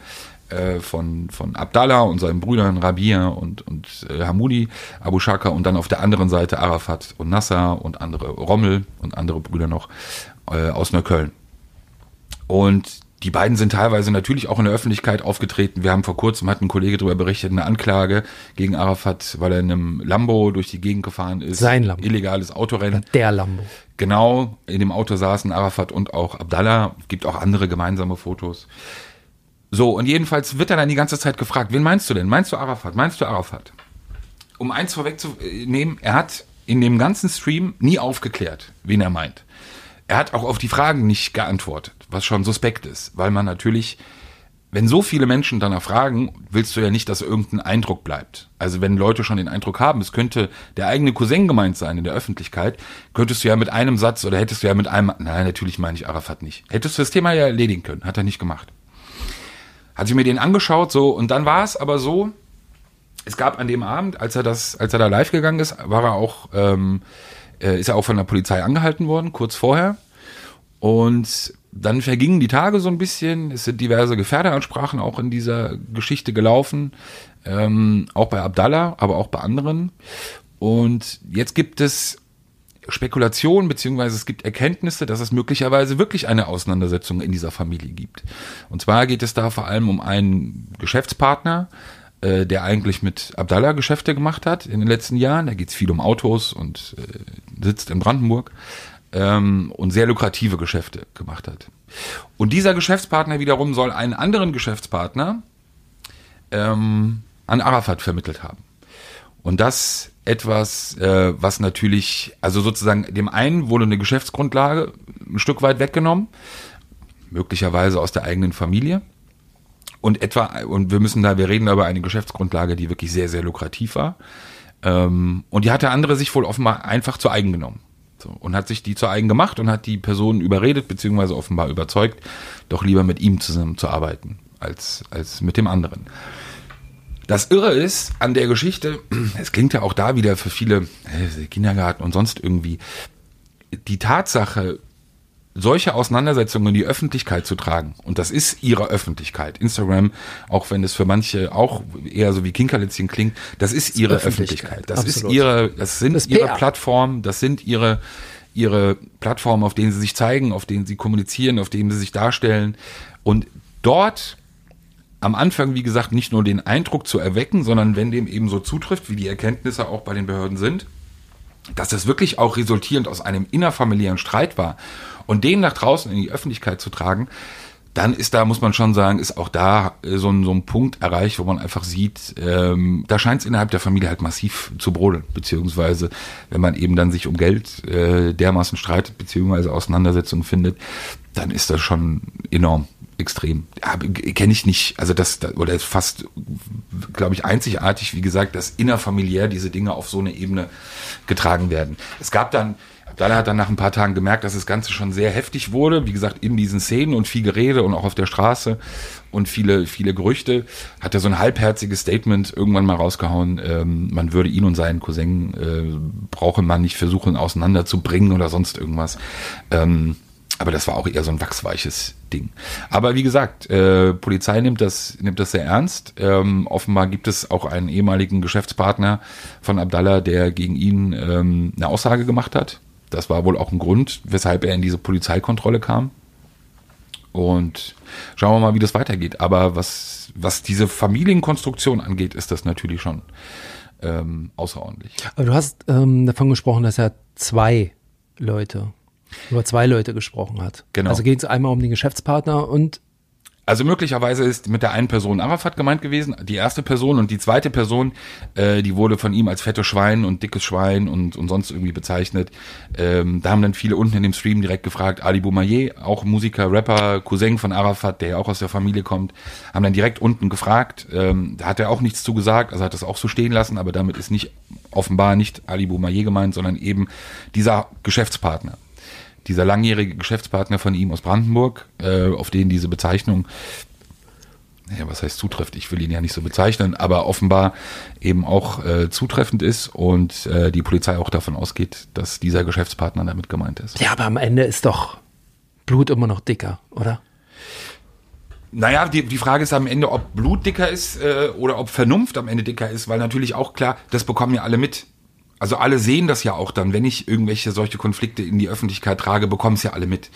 äh, von, von Abdallah und seinen Brüdern Rabia und, und äh, Hamudi, Abu Shaka und dann auf der anderen Seite Arafat und Nasser und andere Rommel und andere Brüder noch äh, aus Neukölln. Und die beiden sind teilweise natürlich auch in der Öffentlichkeit aufgetreten. Wir haben vor kurzem, hat ein Kollege darüber berichtet, eine Anklage gegen Arafat, weil er in einem Lambo durch die Gegend gefahren ist. Sein Lambo. Illegales Autorennen. Der Lambo. Genau, in dem Auto saßen Arafat und auch Abdallah. Gibt auch andere gemeinsame Fotos. So, und jedenfalls wird er dann die ganze Zeit gefragt, wen meinst du denn? Meinst du Arafat? Meinst du Arafat? Um eins vorwegzunehmen, er hat in dem ganzen Stream nie aufgeklärt, wen er meint. Er hat auch auf die Fragen nicht geantwortet, was schon suspekt ist, weil man natürlich, wenn so viele Menschen danach fragen, willst du ja nicht, dass irgendein Eindruck bleibt. Also wenn Leute schon den Eindruck haben, es könnte der eigene Cousin gemeint sein in der Öffentlichkeit, könntest du ja mit einem Satz oder hättest du ja mit einem, nein, natürlich meine ich Arafat nicht. Hättest du das Thema ja erledigen können, hat er nicht gemacht. Hat sich mir den angeschaut, so, und dann war es aber so, es gab an dem Abend, als er das, als er da live gegangen ist, war er auch, ähm, äh, ist er auch von der Polizei angehalten worden, kurz vorher. Und dann vergingen die Tage so ein bisschen. Es sind diverse Gefährderansprachen auch in dieser Geschichte gelaufen. Ähm, auch bei Abdallah, aber auch bei anderen. Und jetzt gibt es Spekulationen, beziehungsweise es gibt Erkenntnisse, dass es möglicherweise wirklich eine Auseinandersetzung in dieser Familie gibt. Und zwar geht es da vor allem um einen Geschäftspartner, äh, der eigentlich mit Abdallah Geschäfte gemacht hat in den letzten Jahren. Da geht es viel um Autos und äh, sitzt in Brandenburg ähm, und sehr lukrative Geschäfte gemacht hat. Und dieser Geschäftspartner wiederum soll einen anderen Geschäftspartner ähm, an Arafat vermittelt haben. Und das etwas, äh, was natürlich, also sozusagen dem einen wurde eine Geschäftsgrundlage ein Stück weit weggenommen, möglicherweise aus der eigenen Familie. Und etwa, und wir müssen da, wir reden da über eine Geschäftsgrundlage, die wirklich sehr, sehr lukrativ war. Ähm, und die hat der andere sich wohl offenbar einfach zu eigen genommen. So, und hat sich die zu eigen gemacht und hat die Person überredet, beziehungsweise offenbar überzeugt, doch lieber mit ihm zusammenzuarbeiten, als, als mit dem anderen. Das Irre ist an der Geschichte, es klingt ja auch da wieder für viele Kindergarten und sonst irgendwie, die Tatsache, solche Auseinandersetzungen in die Öffentlichkeit zu tragen, und das ist ihre Öffentlichkeit, Instagram, auch wenn es für manche auch eher so wie Kinkerlitzchen klingt, das ist ihre Öffentlichkeit. Öffentlichkeit. Das Absolut. ist ihre, das sind Das ihre. Plattformen, das sind ihre, ihre Plattformen, auf denen sie sich zeigen, auf denen sie kommunizieren, auf denen sie sich darstellen. Und dort am Anfang, wie gesagt, nicht nur den Eindruck zu erwecken, sondern wenn dem eben so zutrifft, wie die Erkenntnisse auch bei den Behörden sind, dass das wirklich auch resultierend aus einem innerfamiliären Streit war und den nach draußen in die Öffentlichkeit zu tragen, dann ist da, muss man schon sagen, ist auch da äh, so ein, so ein Punkt erreicht, wo man einfach sieht, ähm, da scheint es innerhalb der Familie halt massiv zu brodeln, beziehungsweise wenn man eben dann sich um Geld äh, dermaßen streitet, beziehungsweise Auseinandersetzungen findet, dann ist das schon enorm extrem. Ja, Kenne ich nicht, also das, oder fast, glaube ich, einzigartig, wie gesagt, dass innerfamiliär diese Dinge auf so eine Ebene getragen werden. Es gab dann, Abdallah hat dann nach ein paar Tagen gemerkt, dass das Ganze schon sehr heftig wurde, wie gesagt, in diesen Szenen und viel Gerede und auch auf der Straße und viele, viele Gerüchte, hat er so ein halbherziges Statement irgendwann mal rausgehauen, ähm, man würde ihn und seinen Cousin, äh, brauche man nicht versuchen auseinanderzubringen oder sonst irgendwas. Ähm, aber das war auch eher so ein wachsweiches Ding. Aber wie gesagt, äh, Polizei nimmt das, nimmt das sehr ernst. Ähm, offenbar gibt es auch einen ehemaligen Geschäftspartner von Abdallah, der gegen ihn ähm, eine Aussage gemacht hat. Das war wohl auch ein Grund, weshalb er in diese Polizeikontrolle kam. Und schauen wir mal, wie das weitergeht. Aber was, was diese Familienkonstruktion angeht, ist das natürlich schon ähm, außerordentlich. Aber du hast ähm, davon gesprochen, dass er zwei Leute, über zwei Leute gesprochen hat. Genau. Also ging es einmal um den Geschäftspartner und Also möglicherweise ist mit der einen Person Arafat gemeint gewesen, die erste Person und die zweite Person, äh, die wurde von ihm als fettes Schwein und dickes Schwein und, und sonst irgendwie bezeichnet. Ähm, da haben dann viele unten in dem Stream direkt gefragt, Ali Boumaier, auch Musiker, Rapper, Cousin von Arafat, der ja auch aus der Familie kommt, haben dann direkt unten gefragt. Ähm, da hat er auch nichts zu gesagt, also hat das auch so stehen lassen, aber damit ist nicht offenbar nicht Ali Boumaier gemeint, sondern eben dieser Geschäftspartner dieser langjährige Geschäftspartner von ihm aus Brandenburg, äh, auf den diese Bezeichnung, ja, was heißt zutrifft? Ich will ihn ja nicht so bezeichnen, aber offenbar eben auch äh, zutreffend ist und äh, die Polizei auch davon ausgeht, dass dieser Geschäftspartner damit gemeint ist. ja, aber am Ende ist doch Blut immer noch dicker, oder? Naja, die, die Frage ist am Ende, ob Blut dicker ist äh, oder ob Vernunft am Ende dicker ist, weil natürlich auch klar, das bekommen ja alle mit. Also alle sehen das ja auch dann, wenn ich irgendwelche solche Konflikte in die Öffentlichkeit trage, bekommen es ja alle mit.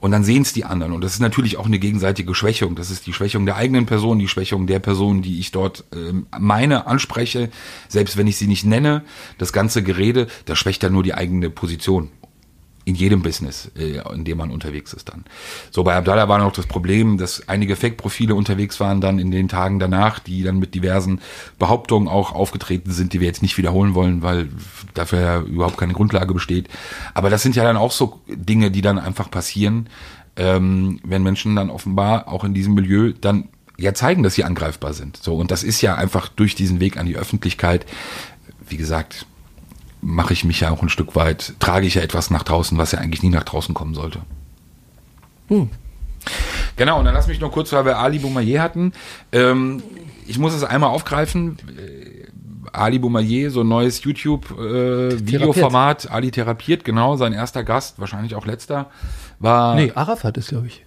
Und dann sehen es die anderen. Und das ist natürlich auch eine gegenseitige Schwächung. Das ist die Schwächung der eigenen Person, die Schwächung der Person, die ich dort ähm, meine anspreche. Selbst wenn ich sie nicht nenne, das ganze Gerede, das schwächt ja nur die eigene Position. In jedem Business, äh, in dem man unterwegs ist dann. So, bei Abdallah war noch das Problem, dass einige Fake-Profile unterwegs waren dann in den Tagen danach, die dann mit diversen Behauptungen auch aufgetreten sind, die wir jetzt nicht wiederholen wollen, weil dafür ja überhaupt keine Grundlage besteht. Aber das sind ja dann auch so Dinge, die dann einfach passieren, ähm, wenn Menschen dann offenbar auch in diesem Milieu dann ja zeigen, dass sie angreifbar sind. So und das ist ja einfach durch diesen Weg an die Öffentlichkeit. Wie gesagt, mache ich mich ja auch ein Stück weit, trage ich ja etwas nach draußen, was ja eigentlich nie nach draußen kommen sollte. Hm. Genau, und dann lass mich noch kurz, weil wir Ali Boumaier hatten. Ähm, ich muss es einmal aufgreifen. Äh, Ali Boumaier, so ein neues YouTube-Videoformat. Äh, Ali therapiert, genau. Sein erster Gast, wahrscheinlich auch letzter, war. Nee, Arafat ist, glaube ich.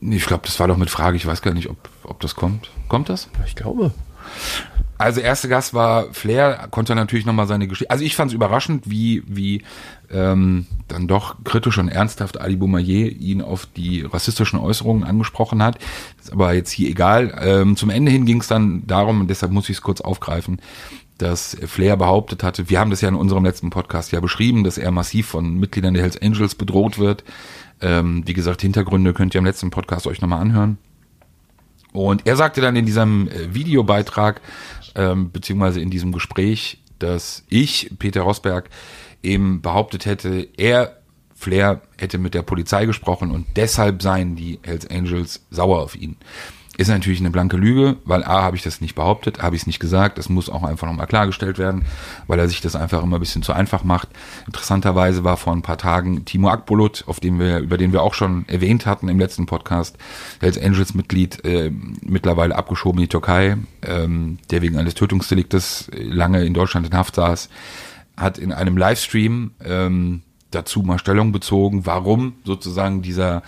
Nee, ich glaube, das war doch mit Frage. Ich weiß gar nicht, ob, ob das kommt. Kommt das? Ich glaube. Also erster Gast war Flair, konnte natürlich nochmal seine Geschichte. Also ich fand es überraschend, wie, wie ähm, dann doch kritisch und ernsthaft Ali Boumaier ihn auf die rassistischen Äußerungen angesprochen hat. Ist aber jetzt hier egal. Ähm, zum Ende hin ging es dann darum, und deshalb muss ich es kurz aufgreifen, dass Flair behauptet hatte, wir haben das ja in unserem letzten Podcast ja beschrieben, dass er massiv von Mitgliedern der Hells Angels bedroht wird. Ähm, wie gesagt, Hintergründe könnt ihr im letzten Podcast euch nochmal anhören. Und er sagte dann in diesem äh, Videobeitrag, ähm, beziehungsweise in diesem Gespräch, dass ich, Peter Rosberg, eben behauptet hätte, er, Flair, hätte mit der Polizei gesprochen und deshalb seien die Hells Angels sauer auf ihn. Ist natürlich eine blanke Lüge, weil A, habe ich das nicht behauptet, habe ich es nicht gesagt, das muss auch einfach nochmal klargestellt werden, weil er sich das einfach immer ein bisschen zu einfach macht. Interessanterweise war vor ein paar Tagen Timo Akbulut, auf dem wir, über den wir auch schon erwähnt hatten im letzten Podcast, Hells Angels Mitglied, äh, mittlerweile abgeschoben in die Türkei, ähm, der wegen eines Tötungsdeliktes lange in Deutschland in Haft saß, hat in einem Livestream ähm, dazu mal Stellung bezogen, warum sozusagen dieser,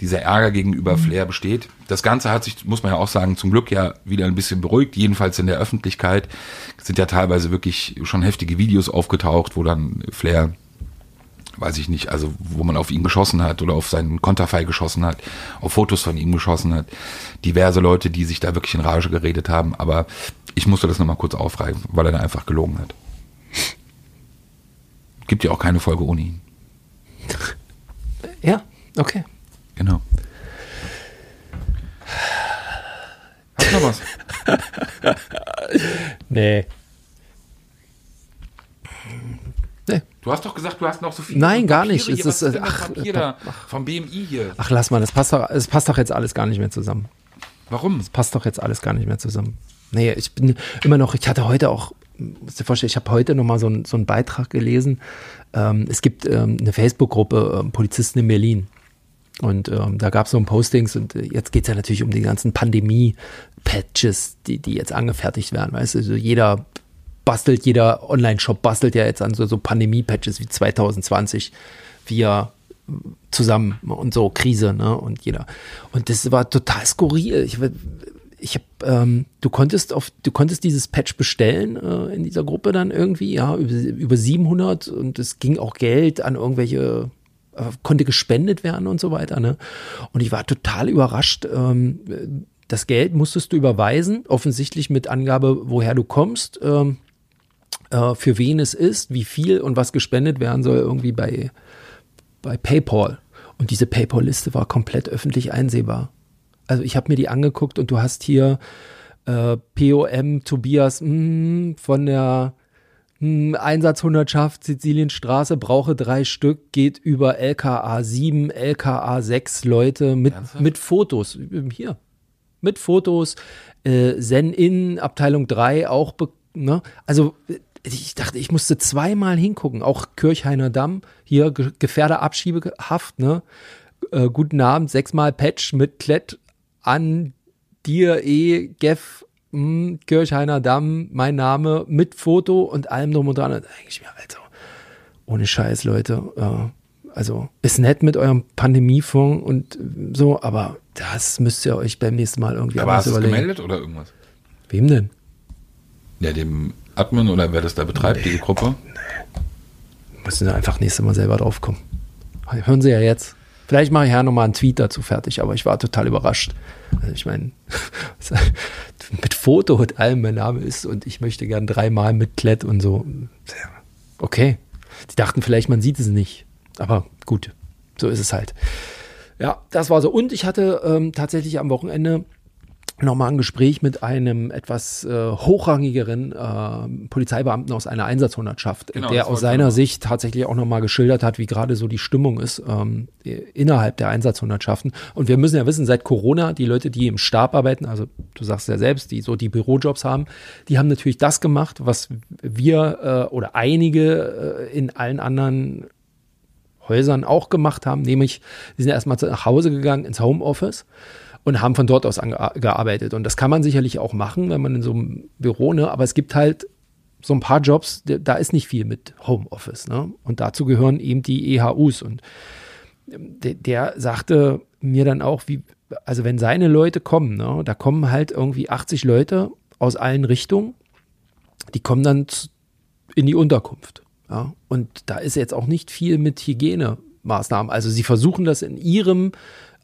dieser Ärger gegenüber mhm. Flair besteht. Das Ganze hat sich, muss man ja auch sagen, zum Glück ja wieder ein bisschen beruhigt, jedenfalls in der Öffentlichkeit. Es sind ja teilweise wirklich schon heftige Videos aufgetaucht, wo dann Flair, weiß ich nicht, also wo man auf ihn geschossen hat oder auf seinen Konterfei geschossen hat, auf Fotos von ihm geschossen hat. Diverse Leute, die sich da wirklich in Rage geredet haben, aber ich musste das nochmal kurz aufreißen, weil er da einfach gelogen hat. Gibt ja auch keine Folge ohne ihn. Ja, okay. Genau. Hast du noch was? nee. Nee. Du hast doch gesagt, du hast noch so viel. Nein, gar nicht. Hier, es ist, ach, ach, ach, vom BMI hier. Ach, lass mal, das passt doch, es passt doch jetzt alles gar nicht mehr zusammen. Warum? Es passt doch jetzt alles gar nicht mehr zusammen. Nee, ich bin immer noch, ich hatte heute auch, musst dir vorstellen, ich habe heute nochmal so, ein, so einen Beitrag gelesen. Ähm, es gibt ähm, eine Facebook-Gruppe ähm, Polizisten in Berlin. Und ähm, da gab es so ein Postings und äh, jetzt geht es ja natürlich um die ganzen Pandemie-Patches, die, die jetzt angefertigt werden. Weißt du, also jeder bastelt, jeder Online-Shop bastelt ja jetzt an so, so Pandemie-Patches wie 2020 via zusammen und so Krise, ne? Und jeder. Und das war total skurril. Ich, ich habe, ähm, du konntest auf, du konntest dieses Patch bestellen äh, in dieser Gruppe dann irgendwie, ja, über, über 700 und es ging auch Geld an irgendwelche äh, konnte gespendet werden und so weiter. Ne? Und ich war total überrascht. Ähm, das Geld musstest du überweisen, offensichtlich mit Angabe, woher du kommst, ähm, äh, für wen es ist, wie viel und was gespendet werden soll, irgendwie bei, bei PayPal. Und diese PayPal-Liste war komplett öffentlich einsehbar. Also ich habe mir die angeguckt und du hast hier äh, POM Tobias mh, hm, von der hm, Einsatzhundertschaft Sizilienstraße, brauche drei Stück, geht über LKA 7, LKA 6 Leute mit, mit Fotos. Hier. Mit Fotos. Äh, Zen in Abteilung 3 auch. Ne? Also ich dachte, ich musste zweimal hingucken. Auch Kirchheiner Damm, hier Gefährderabschiebehaft, ne? Äh, guten Abend, sechsmal Patch mit Klett an dir, E, Geff mh, Kirchheiner Damm, mein Name, mit Foto und allem drum und dran. Und da denke ich mir, Alter, ohne Scheiß, Leute. Äh, also ist nett mit eurem Pandemiefonds und so, aber das müsst ihr euch beim nächsten Mal irgendwie aber hast du gemeldet oder irgendwas? Wem denn? Ja, dem Admin oder wer das da betreibt, nee, die Gruppe? Nee. Müssen einfach nächstes Mal selber draufkommen. Hören Sie ja jetzt. Vielleicht mache ich ja nochmal einen Tweet dazu fertig, aber ich war total überrascht. Also ich meine, mit Foto und allem mein Name ist und ich möchte gern dreimal mit Klett und so. Okay. Die dachten vielleicht, man sieht es nicht. Aber gut, so ist es halt. Ja, das war so. Und ich hatte ähm, tatsächlich am Wochenende nochmal ein Gespräch mit einem etwas äh, hochrangigeren äh, Polizeibeamten aus einer Einsatzhundertschaft, Genau, der aus seiner noch. Sicht tatsächlich auch nochmal geschildert hat, wie gerade so die Stimmung ist ähm, innerhalb der Einsatzhundertschaften. Und wir müssen ja wissen, seit Corona, die Leute, die im Stab arbeiten, also du sagst ja selbst, die so die Bürojobs haben, die haben natürlich das gemacht, was wir äh, oder einige äh, in allen anderen Häusern auch gemacht haben, nämlich die sind erstmal nach Hause gegangen ins Homeoffice und haben von dort aus gearbeitet. Und das kann man sicherlich auch machen, wenn man in so einem Büro, ne? Aber es gibt halt so ein paar Jobs, da- ist nicht viel mit Homeoffice, ne? Und dazu gehören eben die EHUs. Und der, der sagte mir dann auch, wie, also wenn seine Leute kommen, ne, da kommen halt irgendwie 80 Leute aus allen Richtungen, die kommen dann in die Unterkunft. Ja, und da ist jetzt auch nicht viel mit Hygienemaßnahmen. Also sie versuchen das in ihrem,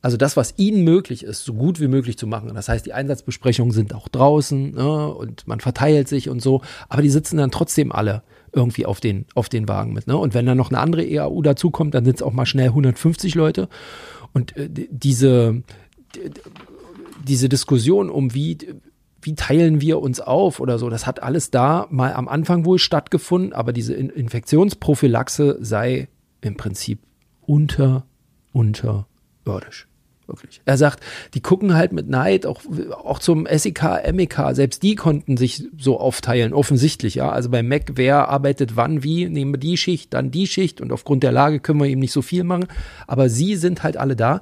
also das, was ihnen möglich ist, so gut wie möglich zu machen. Das heißt, die Einsatzbesprechungen sind auch draußen ne, und man verteilt sich und so, aber die sitzen dann trotzdem alle irgendwie auf den, auf den Wagen mit. Ne? Und wenn dann noch eine andere EAU dazukommt, dann sind es auch mal schnell 150 Leute. Und äh, die- diese, die- diese Diskussion um wie, wie teilen wir uns auf oder so, das hat alles da mal am Anfang wohl stattgefunden, aber diese In Infektionsprophylaxe sei im Prinzip unter, unterirdisch. Wirklich. Er sagt, die gucken halt mit Neid auch, auch zum SEK, MEK, selbst die konnten sich so aufteilen, offensichtlich, ja. Also bei Mac, wer arbeitet wann, wie, nehmen wir die Schicht, dann die Schicht und aufgrund der Lage können wir eben nicht so viel machen. Aber sie sind halt alle da.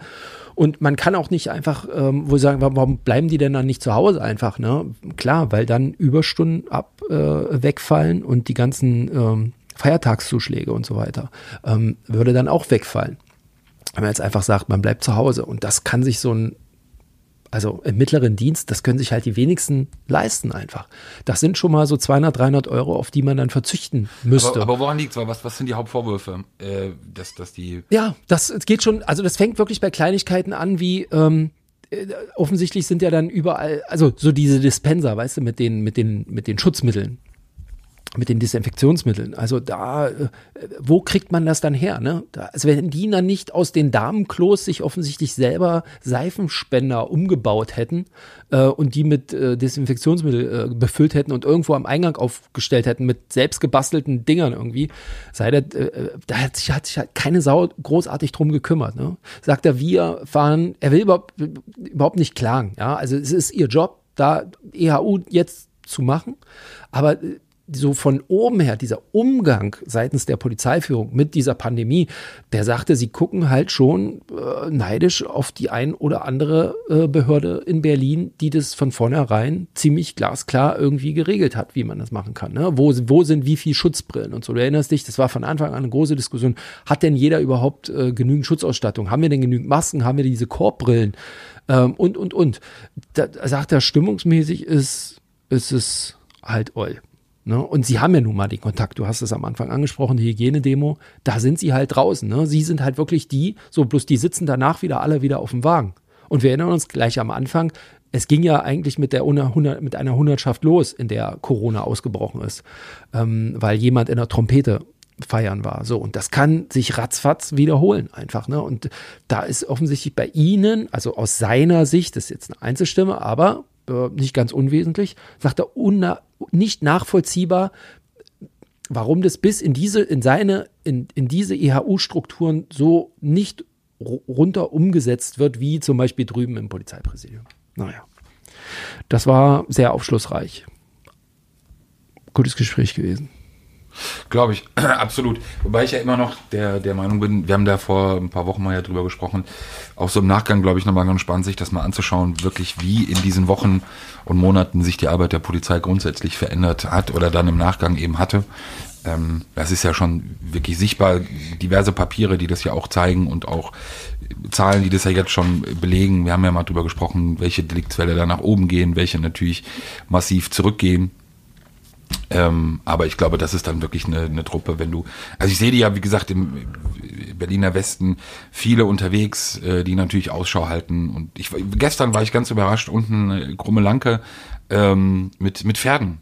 Und man kann auch nicht einfach ähm, wohl sagen, warum bleiben die denn dann nicht zu Hause einfach, ne? Klar, weil dann Überstunden ab äh, wegfallen und die ganzen ähm, Feiertagszuschläge und so weiter ähm, würde dann auch wegfallen. Wenn man jetzt einfach sagt, man bleibt zu Hause und das kann sich so ein also im mittleren Dienst, das können sich halt die wenigsten leisten einfach. Das sind schon mal so 200, 300 Euro, auf die man dann verzichten müsste. Aber, aber woran liegt's? Was, was sind die Hauptvorwürfe? Äh, dass, dass die Ja, das geht schon, also das fängt wirklich bei Kleinigkeiten an, wie ähm, äh, offensichtlich sind ja dann überall, also so diese Dispenser, weißt du, mit den, mit den, mit den Schutzmitteln, mit den Desinfektionsmitteln. Also da, äh, wo kriegt man das dann her? Ne? Also wenn die dann nicht aus den Damenklos sich offensichtlich selber Seifenspender umgebaut hätten äh, und die mit äh, Desinfektionsmittel äh, befüllt hätten und irgendwo am Eingang aufgestellt hätten mit selbst gebastelten Dingern irgendwie, sei das, äh, da hat sich, hat sich halt keine Sau großartig drum gekümmert. Ne? Sagt er, wir fahren, er will überhaupt, überhaupt nicht klagen. Ja? Also es ist ihr Job, da EHU jetzt zu machen, aber äh, so von oben her, dieser Umgang seitens der Polizeiführung mit dieser Pandemie, der sagte, sie gucken halt schon äh, neidisch auf die ein oder andere äh, Behörde in Berlin, die das von vornherein ziemlich glasklar irgendwie geregelt hat, wie man das machen kann. Ne? Wo, wo sind wie viel Schutzbrillen und so. Du erinnerst dich, das war von Anfang an eine große Diskussion. Hat denn jeder überhaupt äh, genügend Schutzausstattung? Haben wir denn genügend Masken? Haben wir diese Korbbrillen? Ähm, und, und, und. Da, sagt er, stimmungsmäßig ist, ist es halt oll. Ne? Und sie haben ja nun mal den Kontakt. Du hast es am Anfang angesprochen, die Hygienedemo. Da sind sie halt draußen. Ne? Sie sind halt wirklich die, so bloß die sitzen danach wieder alle wieder auf dem Wagen. Und wir erinnern uns gleich am Anfang, es ging ja eigentlich mit, der 100, mit einer Hundertschaft los, in der Corona ausgebrochen ist, ähm, weil jemand in der Trompete feiern war. So, und das kann sich ratzfatz wiederholen einfach. Ne? Und da ist offensichtlich bei Ihnen, also aus seiner Sicht, das ist jetzt eine Einzelstimme, aber äh, nicht ganz unwesentlich, sagt er, unna nicht nachvollziehbar, warum das bis in diese, in seine, in, in diese EHU-Strukturen so nicht ru- runter umgesetzt wird, wie zum Beispiel drüben im Polizeipräsidium. Naja. Das war sehr aufschlussreich. Gutes Gespräch gewesen. Glaube ich, absolut. Wobei ich ja immer noch der, der Meinung bin, wir haben da vor ein paar Wochen mal ja drüber gesprochen, auch so im Nachgang, glaube ich, nochmal ganz spannend, sich das mal anzuschauen, wirklich wie in diesen Wochen und Monaten sich die Arbeit der Polizei grundsätzlich verändert hat oder dann im Nachgang eben hatte. Ähm, das ist ja schon wirklich sichtbar, diverse Papiere, die das ja auch zeigen und auch Zahlen, die das ja jetzt schon belegen. Wir haben ja mal drüber gesprochen, welche Deliktswelle da nach oben gehen, welche natürlich massiv zurückgehen. Ähm, aber ich glaube, das ist dann wirklich eine, eine Truppe, wenn du, also ich sehe die ja, wie gesagt, im Berliner Westen viele unterwegs, äh, die natürlich Ausschau halten. Und ich gestern war ich ganz überrascht, unten äh, Krumme Lanke ähm, mit, mit Pferden.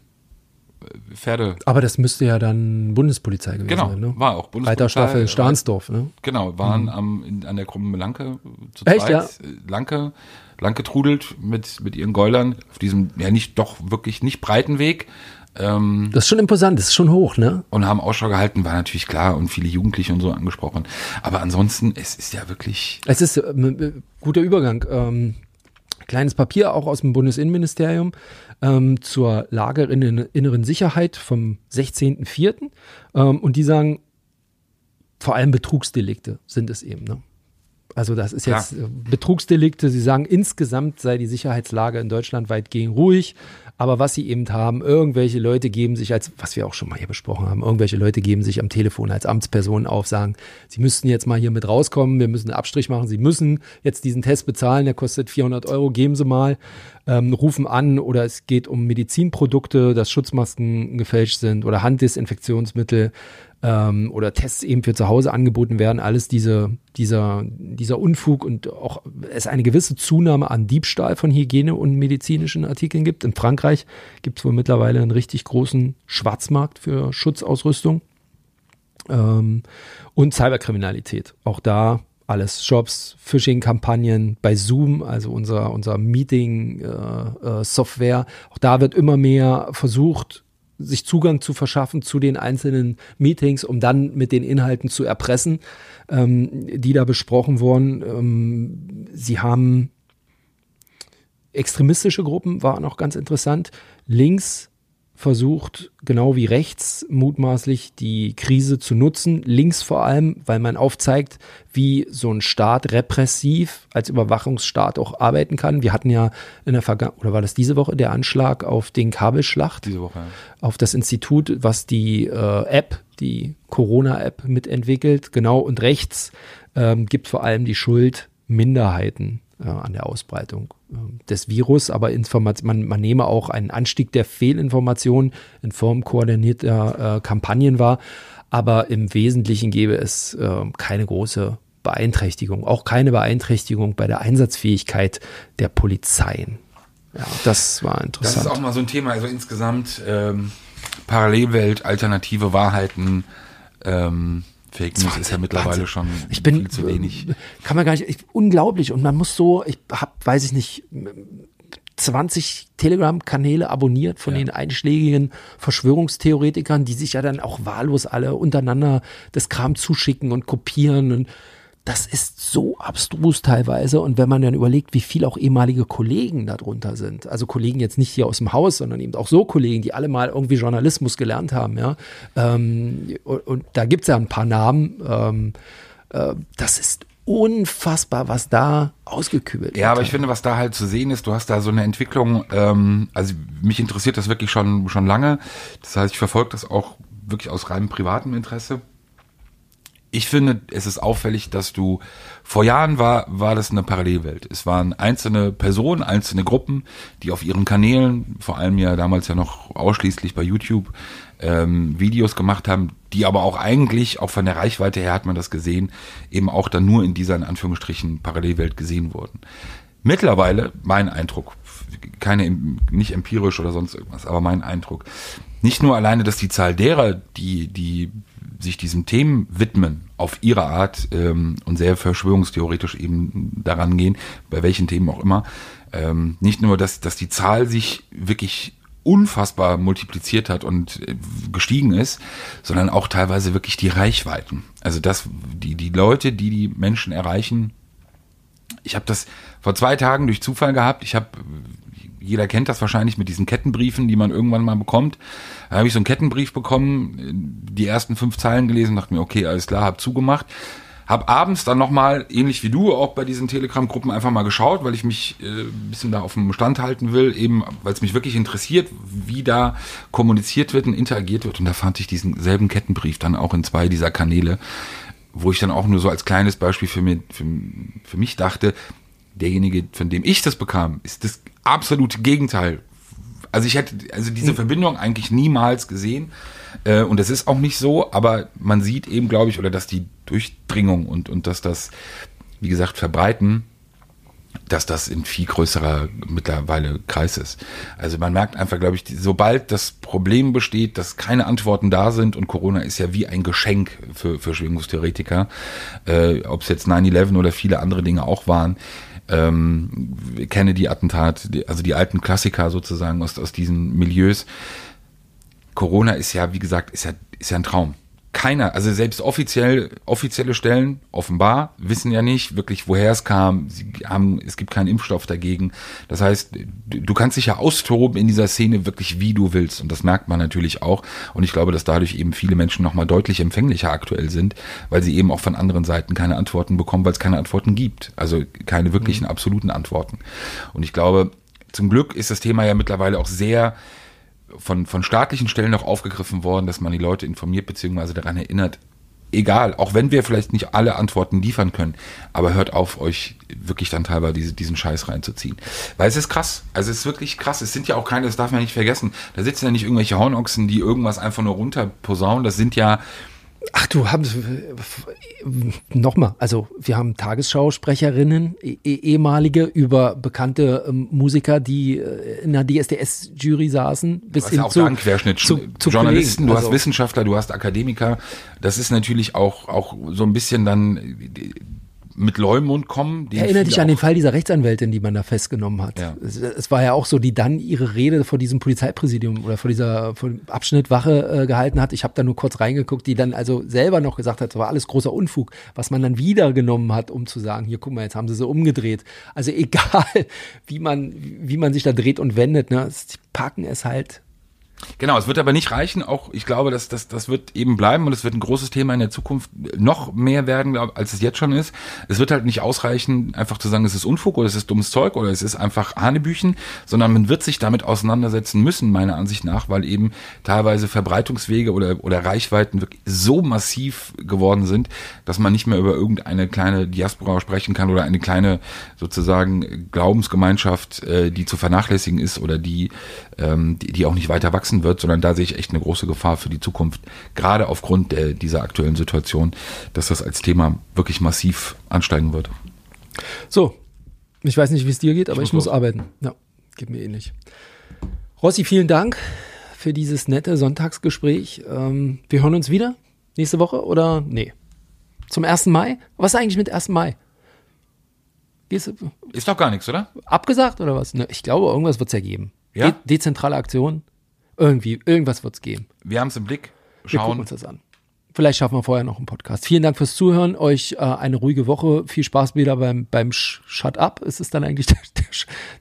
Äh, Pferde. Aber das müsste ja dann Bundespolizei gewesen Genau, sein, ne? war auch Weiter Staffel Stahnsdorf, ne? Genau, waren am, in, an der Krummen Lanke zu Echt, zweit. ja? Äh, Lanke, lang getrudelt mit, mit ihren Gäulern auf diesem, ja nicht, doch wirklich nicht breiten Weg. Ähm, Das ist schon imposant, das ist schon hoch, ne? und haben Ausschau gehalten, war natürlich klar und viele Jugendliche und so angesprochen. Aber ansonsten, es ist ja wirklich, Es ist äh, m- guter Übergang. Ähm, kleines Papier auch aus dem Bundesinnenministerium ähm, zur Lage in der inneren Sicherheit vom 16.04. Ähm, und die sagen, vor allem Betrugsdelikte sind es eben. Ne? Also das ist jetzt äh, Betrugsdelikte. Sie sagen, insgesamt sei die Sicherheitslage in Deutschland weitgehend ruhig. Aber was sie eben haben, irgendwelche Leute geben sich als, was wir auch schon mal hier besprochen haben, irgendwelche Leute geben sich am Telefon als Amtspersonen auf, sagen, sie müssten jetzt mal hier mit rauskommen, wir müssen einen Abstrich machen, sie müssen jetzt diesen Test bezahlen, der kostet 400 Euro, geben sie mal, ähm, rufen an oder es geht um Medizinprodukte, dass Schutzmasken gefälscht sind oder Handdesinfektionsmittel ähm, oder Tests eben für zu Hause angeboten werden, alles diese, dieser, dieser Unfug und auch es eine gewisse Zunahme an Diebstahl von Hygiene- und medizinischen Artikeln gibt. In Frankreich gibt es wohl mittlerweile einen richtig großen Schwarzmarkt für Schutzausrüstung ähm, und Cyberkriminalität. Auch da alles Shops, Phishing-Kampagnen bei Zoom, also unser, unser Meeting-Software. auch da wird immer mehr versucht, sich Zugang zu verschaffen zu den einzelnen Meetings, um dann mit den Inhalten zu erpressen, ähm, die da besprochen wurden. Ähm, sie haben extremistische Gruppen, war noch ganz interessant. Links versucht, genau wie rechts, mutmaßlich die Krise zu nutzen. Links vor allem, weil man aufzeigt, wie so ein Staat repressiv als Überwachungsstaat auch arbeiten kann. Wir hatten ja in der Vergangenheit, oder war das diese Woche, der Anschlag auf den Kabelschlacht? diese Woche. auf das Institut, was die äh, App, die Corona-App mitentwickelt. Genau, und rechts ähm, gibt vor allem die Schuld Minderheiten äh, an der Ausbreitung des Virus, aber Informat man, man nehme auch einen Anstieg der Fehlinformationen in Form koordinierter äh, Kampagnen wahr, aber im Wesentlichen gäbe es äh, keine große Beeinträchtigung, auch keine Beeinträchtigung bei der Einsatzfähigkeit der Polizeien. Ja, das war Das interessant. ist auch mal so ein Thema, also insgesamt ähm, Parallelwelt, alternative Wahrheiten, ähm, Fake News ist ja mittlerweile Wahnsinn. schon ich bin viel zu wenig. äh, Kann man gar nicht. Ich, unglaublich. Und man muss so, ich habe, weiß ich nicht, 20 Telegram-Kanäle abonniert von Ja. den einschlägigen Verschwörungstheoretikern, die sich ja dann auch wahllos alle untereinander das Kram zuschicken und kopieren. Und das ist so abstrus teilweise. Und wenn man dann überlegt, wie viel auch ehemalige Kollegen darunter sind, also Kollegen jetzt nicht hier aus dem Haus, sondern eben auch so Kollegen, die alle mal irgendwie Journalismus gelernt haben, ja. Ähm, und, und da gibt's ja ein paar Namen. Ähm, äh, das ist unfassbar, was da ausgekübelt Ja, aber wird. ich finde, was da halt zu sehen ist, du hast da so eine Entwicklung, ähm, also mich interessiert das wirklich schon, schon lange. Das heißt, ich verfolge das auch wirklich aus reinem privatem Interesse. Ich finde, es ist auffällig, dass du vor Jahren war, war das eine Parallelwelt. Es waren einzelne Personen, einzelne Gruppen, die auf ihren Kanälen, vor allem ja damals ja noch ausschließlich bei YouTube, ähm, Videos gemacht haben, die aber auch eigentlich, auch von der Reichweite her hat man das gesehen, eben auch dann nur in dieser, in Anführungsstrichen, Parallelwelt gesehen wurden. Mittlerweile, mein Eindruck, keine, nicht empirisch oder sonst irgendwas, aber mein Eindruck, nicht nur alleine, dass die Zahl derer, die, die sich diesen Themen widmen, auf ihre Art ähm, und sehr verschwörungstheoretisch eben daran gehen, bei welchen Themen auch immer, ähm, nicht nur, dass, dass die Zahl sich wirklich unfassbar multipliziert hat und äh, gestiegen ist, sondern auch teilweise wirklich die Reichweiten. Also das, die, die Leute, die die Menschen erreichen, ich habe das vor zwei Tagen durch Zufall gehabt. Ich habe, jeder kennt das wahrscheinlich mit diesen Kettenbriefen, die man irgendwann mal bekommt. Da habe ich so einen Kettenbrief bekommen, die ersten fünf Zeilen gelesen, dachte mir, okay, alles klar, hab zugemacht. Hab abends dann nochmal, ähnlich wie du, auch bei diesen Telegram-Gruppen einfach mal geschaut, weil ich mich äh, ein bisschen da auf dem Stand halten will, eben weil es mich wirklich interessiert, wie da kommuniziert wird und interagiert wird. Und da fand ich diesen selben Kettenbrief dann auch in zwei dieser Kanäle, wo ich dann auch nur so als kleines Beispiel für, mir, für, für mich dachte, derjenige, von dem ich das bekam, ist das absolute Gegenteil. Also ich hätte also diese Verbindung eigentlich niemals gesehen äh, und es ist auch nicht so, aber man sieht eben, glaube ich, oder dass die Durchdringung und und dass das, wie gesagt, verbreiten, dass das in viel größerer mittlerweile Kreis ist. Also man merkt einfach, glaube ich, sobald das Problem besteht, dass keine Antworten da sind und Corona ist ja wie ein Geschenk für, für Schwingungstheoretiker, äh, ob es jetzt 9-11 oder viele andere Dinge auch waren, ähm, Kennedy-Attentat, also die alten Klassiker sozusagen aus, aus diesen Milieus. Corona ist ja, wie gesagt, ist ja, ist ja ein Traum keiner, also selbst offiziell, offizielle Stellen, offenbar, wissen ja nicht wirklich, woher es kam. Sie haben, es gibt keinen Impfstoff dagegen. Das heißt, du kannst dich ja austoben in dieser Szene wirklich, wie du willst. Und das merkt man natürlich auch. Und ich glaube, dass dadurch eben viele Menschen nochmal deutlich empfänglicher aktuell sind, weil sie eben auch von anderen Seiten keine Antworten bekommen, weil es keine Antworten gibt. Also keine wirklichen mhm. absoluten Antworten. Und ich glaube, zum Glück ist das Thema ja mittlerweile auch sehr von, von staatlichen Stellen auch aufgegriffen worden, dass man die Leute informiert bzw. daran erinnert, egal, auch wenn wir vielleicht nicht alle Antworten liefern können, aber hört auf, euch wirklich dann teilweise diese, diesen Scheiß reinzuziehen. Weil es ist krass. Also es ist wirklich krass. Es sind ja auch keine, das darf man nicht vergessen. Da sitzen ja nicht irgendwelche Hornochsen, die irgendwas einfach nur runter posaunen. Das sind ja Ach du, haben nochmal, also wir haben Tagesschausprecherinnen, eh, ehemalige, über bekannte ähm, Musiker, die äh, in der DSDS-Jury saßen, bis hin ja zu, Querschnitt. zu, zu Journalisten, du also, hast Wissenschaftler, du hast Akademiker. Das ist natürlich auch, auch so ein bisschen dann mit Leumund kommen. Erinnere dich an den Fall dieser Rechtsanwältin, die man da festgenommen hat. Ja. Es, es, war ja auch so, die dann ihre Rede vor diesem Polizeipräsidium oder vor dieser vor Abschnittwache äh, gehalten hat. Ich habe da nur kurz reingeguckt, die dann also selber noch gesagt hat, das war alles großer Unfug, was man dann wieder genommen hat, um zu sagen, hier guck mal, jetzt haben sie so umgedreht. Also egal, wie man wie man sich da dreht und wendet, ne, die packen es halt Genau, es wird aber nicht reichen. Auch ich glaube, dass das, das wird eben bleiben und es wird ein großes Thema in der Zukunft noch mehr werden, als es jetzt schon ist. Es wird halt nicht ausreichen, einfach zu sagen, es ist Unfug oder es ist dummes Zeug oder es ist einfach Hanebüchen, sondern man wird sich damit auseinandersetzen müssen, meiner Ansicht nach, weil eben teilweise Verbreitungswege oder, oder Reichweiten wirklich so massiv geworden sind, dass man nicht mehr über irgendeine kleine Diaspora sprechen kann oder eine kleine sozusagen Glaubensgemeinschaft, äh, die zu vernachlässigen ist oder die, ähm, die, die auch nicht weiter wachsen wachsen wird, sondern da sehe ich echt eine große Gefahr für die Zukunft, gerade aufgrund der, dieser aktuellen Situation, dass das als Thema wirklich massiv ansteigen wird. So, ich weiß nicht, wie es dir geht, aber ich, ich muss, muss arbeiten. Ja, geht mir ähnlich. Rossi, vielen Dank für dieses nette Sonntagsgespräch. Ähm, wir hören uns wieder nächste Woche oder nee? Zum 1. Mai? Was ist eigentlich mit 1. Mai? Gehst, ist doch gar nichts, oder? Abgesagt oder was? Ne, ich glaube, irgendwas wird es ja geben. Ja? De dezentrale Aktion. Irgendwie, irgendwas wird es geben. Wir haben es im Blick. Schauen. Wir gucken uns das an. Vielleicht schaffen wir vorher noch einen Podcast. Vielen Dank fürs Zuhören. Euch äh, eine ruhige Woche. Viel Spaß wieder beim, beim Shut Up. Ist es dann eigentlich der, der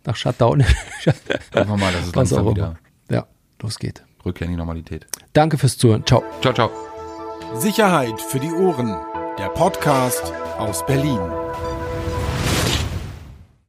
nach Shutdown? Hoffen wir mal, dass es langsam wieder ja, los geht. Rückkehr in die Normalität. Danke fürs Zuhören. Ciao. Ciao, ciao. Sicherheit für die Ohren. Der Podcast aus Berlin.